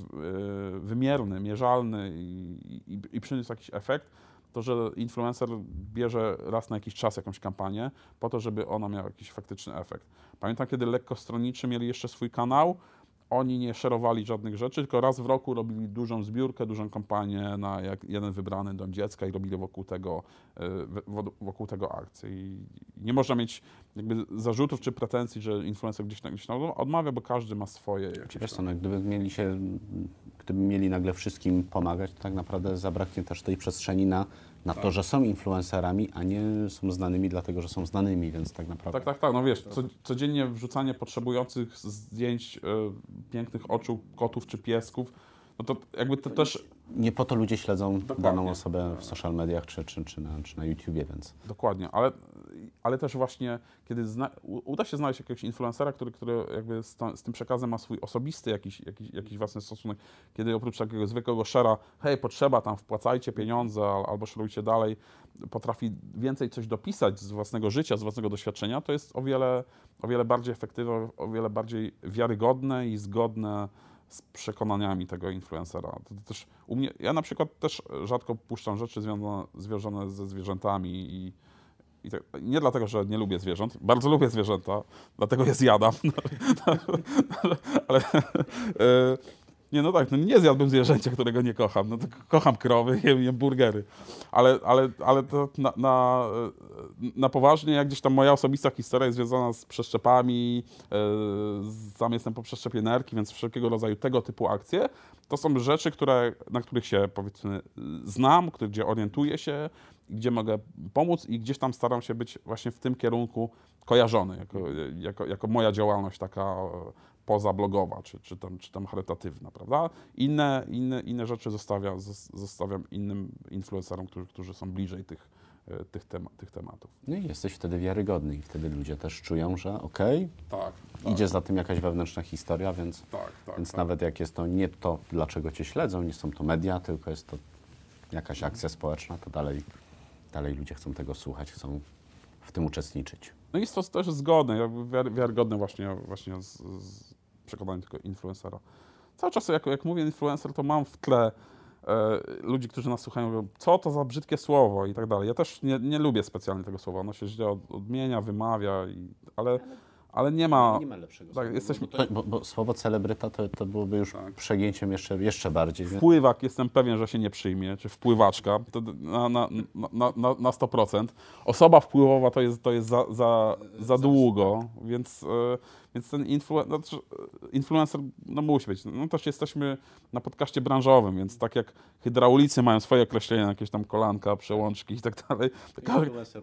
wymierny, mierzalny i, i, i przyniósł jakiś efekt, to że influencer bierze raz na jakiś czas jakąś kampanię po to, żeby ona miała jakiś faktyczny efekt. Pamiętam, kiedy lekko stronniczy mieli jeszcze swój kanał, oni nie szerowali żadnych rzeczy, tylko raz w roku robili dużą zbiórkę, dużą kampanię na jak jeden wybrany dom dziecka i robili wokół tego, e, wokół tego akcję. I nie można mieć jakby zarzutów czy pretensji, że influencer gdzieś, gdzieś odmawia, bo każdy ma swoje jakieś Wiesz co, no, gdyby mieli się, gdyby mieli nagle wszystkim pomagać, to tak naprawdę zabraknie też tej przestrzeni na, na to, że są influencerami, a nie są znanymi dlatego, że są znanymi, więc tak naprawdę... Tak, tak, tak. No wiesz, co, codziennie wrzucanie potrzebujących zdjęć e, pięknych oczu kotów czy piesków, no to jakby to też Nie po to ludzie śledzą Dokładnie. daną osobę w social mediach czy, czy, czy, na, czy na YouTubie, więc... Dokładnie, ale, ale też właśnie, kiedy zna, uda się znaleźć jakiegoś influencera, który, który jakby z, z tym przekazem ma swój osobisty jakiś, jakiś, jakiś własny stosunek, kiedy oprócz takiego zwykłego szera, hej, potrzeba tam, wpłacajcie pieniądze al, albo szerujcie dalej, potrafi więcej coś dopisać z własnego życia, z własnego doświadczenia, to jest o wiele, o wiele bardziej efektywne, o wiele bardziej wiarygodne i zgodne z przekonaniami tego influencera. To, to też u mnie, ja na przykład też rzadko puszczam rzeczy związane, związane ze zwierzętami i, i tak, nie dlatego, że nie lubię zwierząt, bardzo lubię zwierzęta, dlatego je zjadam, ale e, nie, no tak, no nie zjadłbym zwierzęcia, którego nie kocham, no kocham krowy, jem, jem burgery, ale, ale, ale to na, na, e, na poważnie, jak gdzieś tam moja osobista historia jest związana z przeszczepami, e, sam jestem po przeszczepie nerki, więc wszelkiego rodzaju tego typu akcje, to są rzeczy, które, na których się powiedzmy znam, gdzie orientuję się, gdzie mogę pomóc i gdzieś tam staram się być właśnie w tym kierunku kojarzony, jako, jako, jako moja działalność taka pozablogowa, czy, czy, tam, czy tam charytatywna, prawda? Inne, inne, inne rzeczy zostawiam, zos- zostawiam innym influencerom, którzy, którzy są bliżej tych, e, tych, tema, tych tematów. No i jesteś wtedy wiarygodny i wtedy ludzie też czują, że okej, Tak, idzie za tym jakaś wewnętrzna historia, więc, tak, tak. więc tak. nawet jak jest to nie to, dlaczego cię śledzą, nie są to media, tylko jest to jakaś akcja społeczna, to dalej, dalej ludzie chcą tego słuchać, chcą w tym uczestniczyć. No i jest to też zgodne, wiarygodne właśnie, właśnie z, z przekonaniem tego influencera. Cały czas jak, jak mówię influencer, to mam w tle e, ludzi, którzy nas słuchają, mówią, co to za brzydkie słowo i tak dalej. Ja też nie, nie lubię specjalnie tego słowa, ono się źle od, odmienia, wymawia, i, ale, ale nie ma... ma lepszego tak, jesteśmy- Bo, to, bo, bo słowo celebryta to, to byłoby już Tak. przegięciem jeszcze, jeszcze bardziej. Więc... Wpływak jestem pewien, że się nie przyjmie, czy wpływaczka, to na, na, na, na, na 100%. Osoba wpływowa to jest, to jest za, za, za długo, więc, e, więc ten influ, znaczy, e, influencer no, musi być. No też jesteśmy na podcaście branżowym, więc tak jak hydraulicy mają swoje określenia, jakieś tam kolanka, przełączki i tak dalej,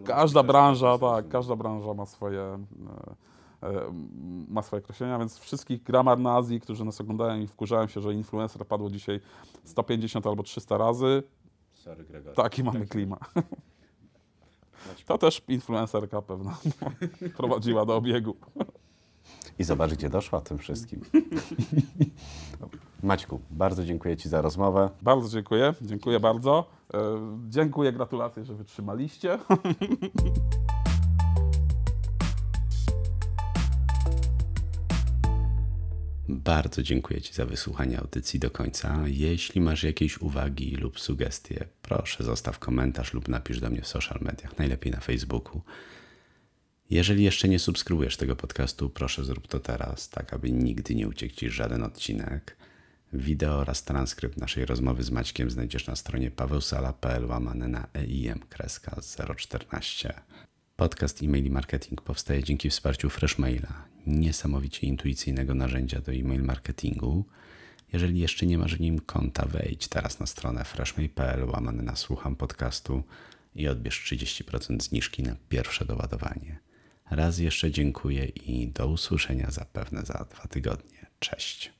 każda branża, tak, tak, każda branża ma swoje... e, ma swoje określenia, więc wszystkich gramar nazji, którzy nas oglądają i wkurzają się, że influencer padło dzisiaj 150 albo 300 razy, Sorry, Gregor. taki mamy klima. To też influencerka pewna prowadziła do obiegu. I zobacz, gdzie doszła tym wszystkim. Maćku, bardzo dziękuję Ci za rozmowę. Bardzo dziękuję, dziękuję bardzo. E, Dziękuję, gratulacje, że wytrzymaliście. Bardzo dziękuję Ci za wysłuchanie audycji do końca. Jeśli masz jakieś uwagi lub sugestie, proszę zostaw komentarz lub napisz do mnie w social mediach, najlepiej na Facebooku. Jeżeli jeszcze nie subskrybujesz tego podcastu, proszę zrób to teraz, tak aby nigdy nie uciekł Ci żaden odcinek. Wideo oraz transkrypt naszej rozmowy z Maćkiem znajdziesz na stronie pawełsala.pl łamane na EIM kreska 014. Podcast e-mail marketing powstaje dzięki wsparciu Freshmaila, niesamowicie intuicyjnego narzędzia do e-mail marketingu. Jeżeli jeszcze nie masz w nim konta, wejdź teraz na stronę freshmail.pl łamane na słucham podcastu i odbierz 30% zniżki na pierwsze doładowanie. Raz jeszcze dziękuję i do usłyszenia zapewne za dwa tygodnie. Cześć.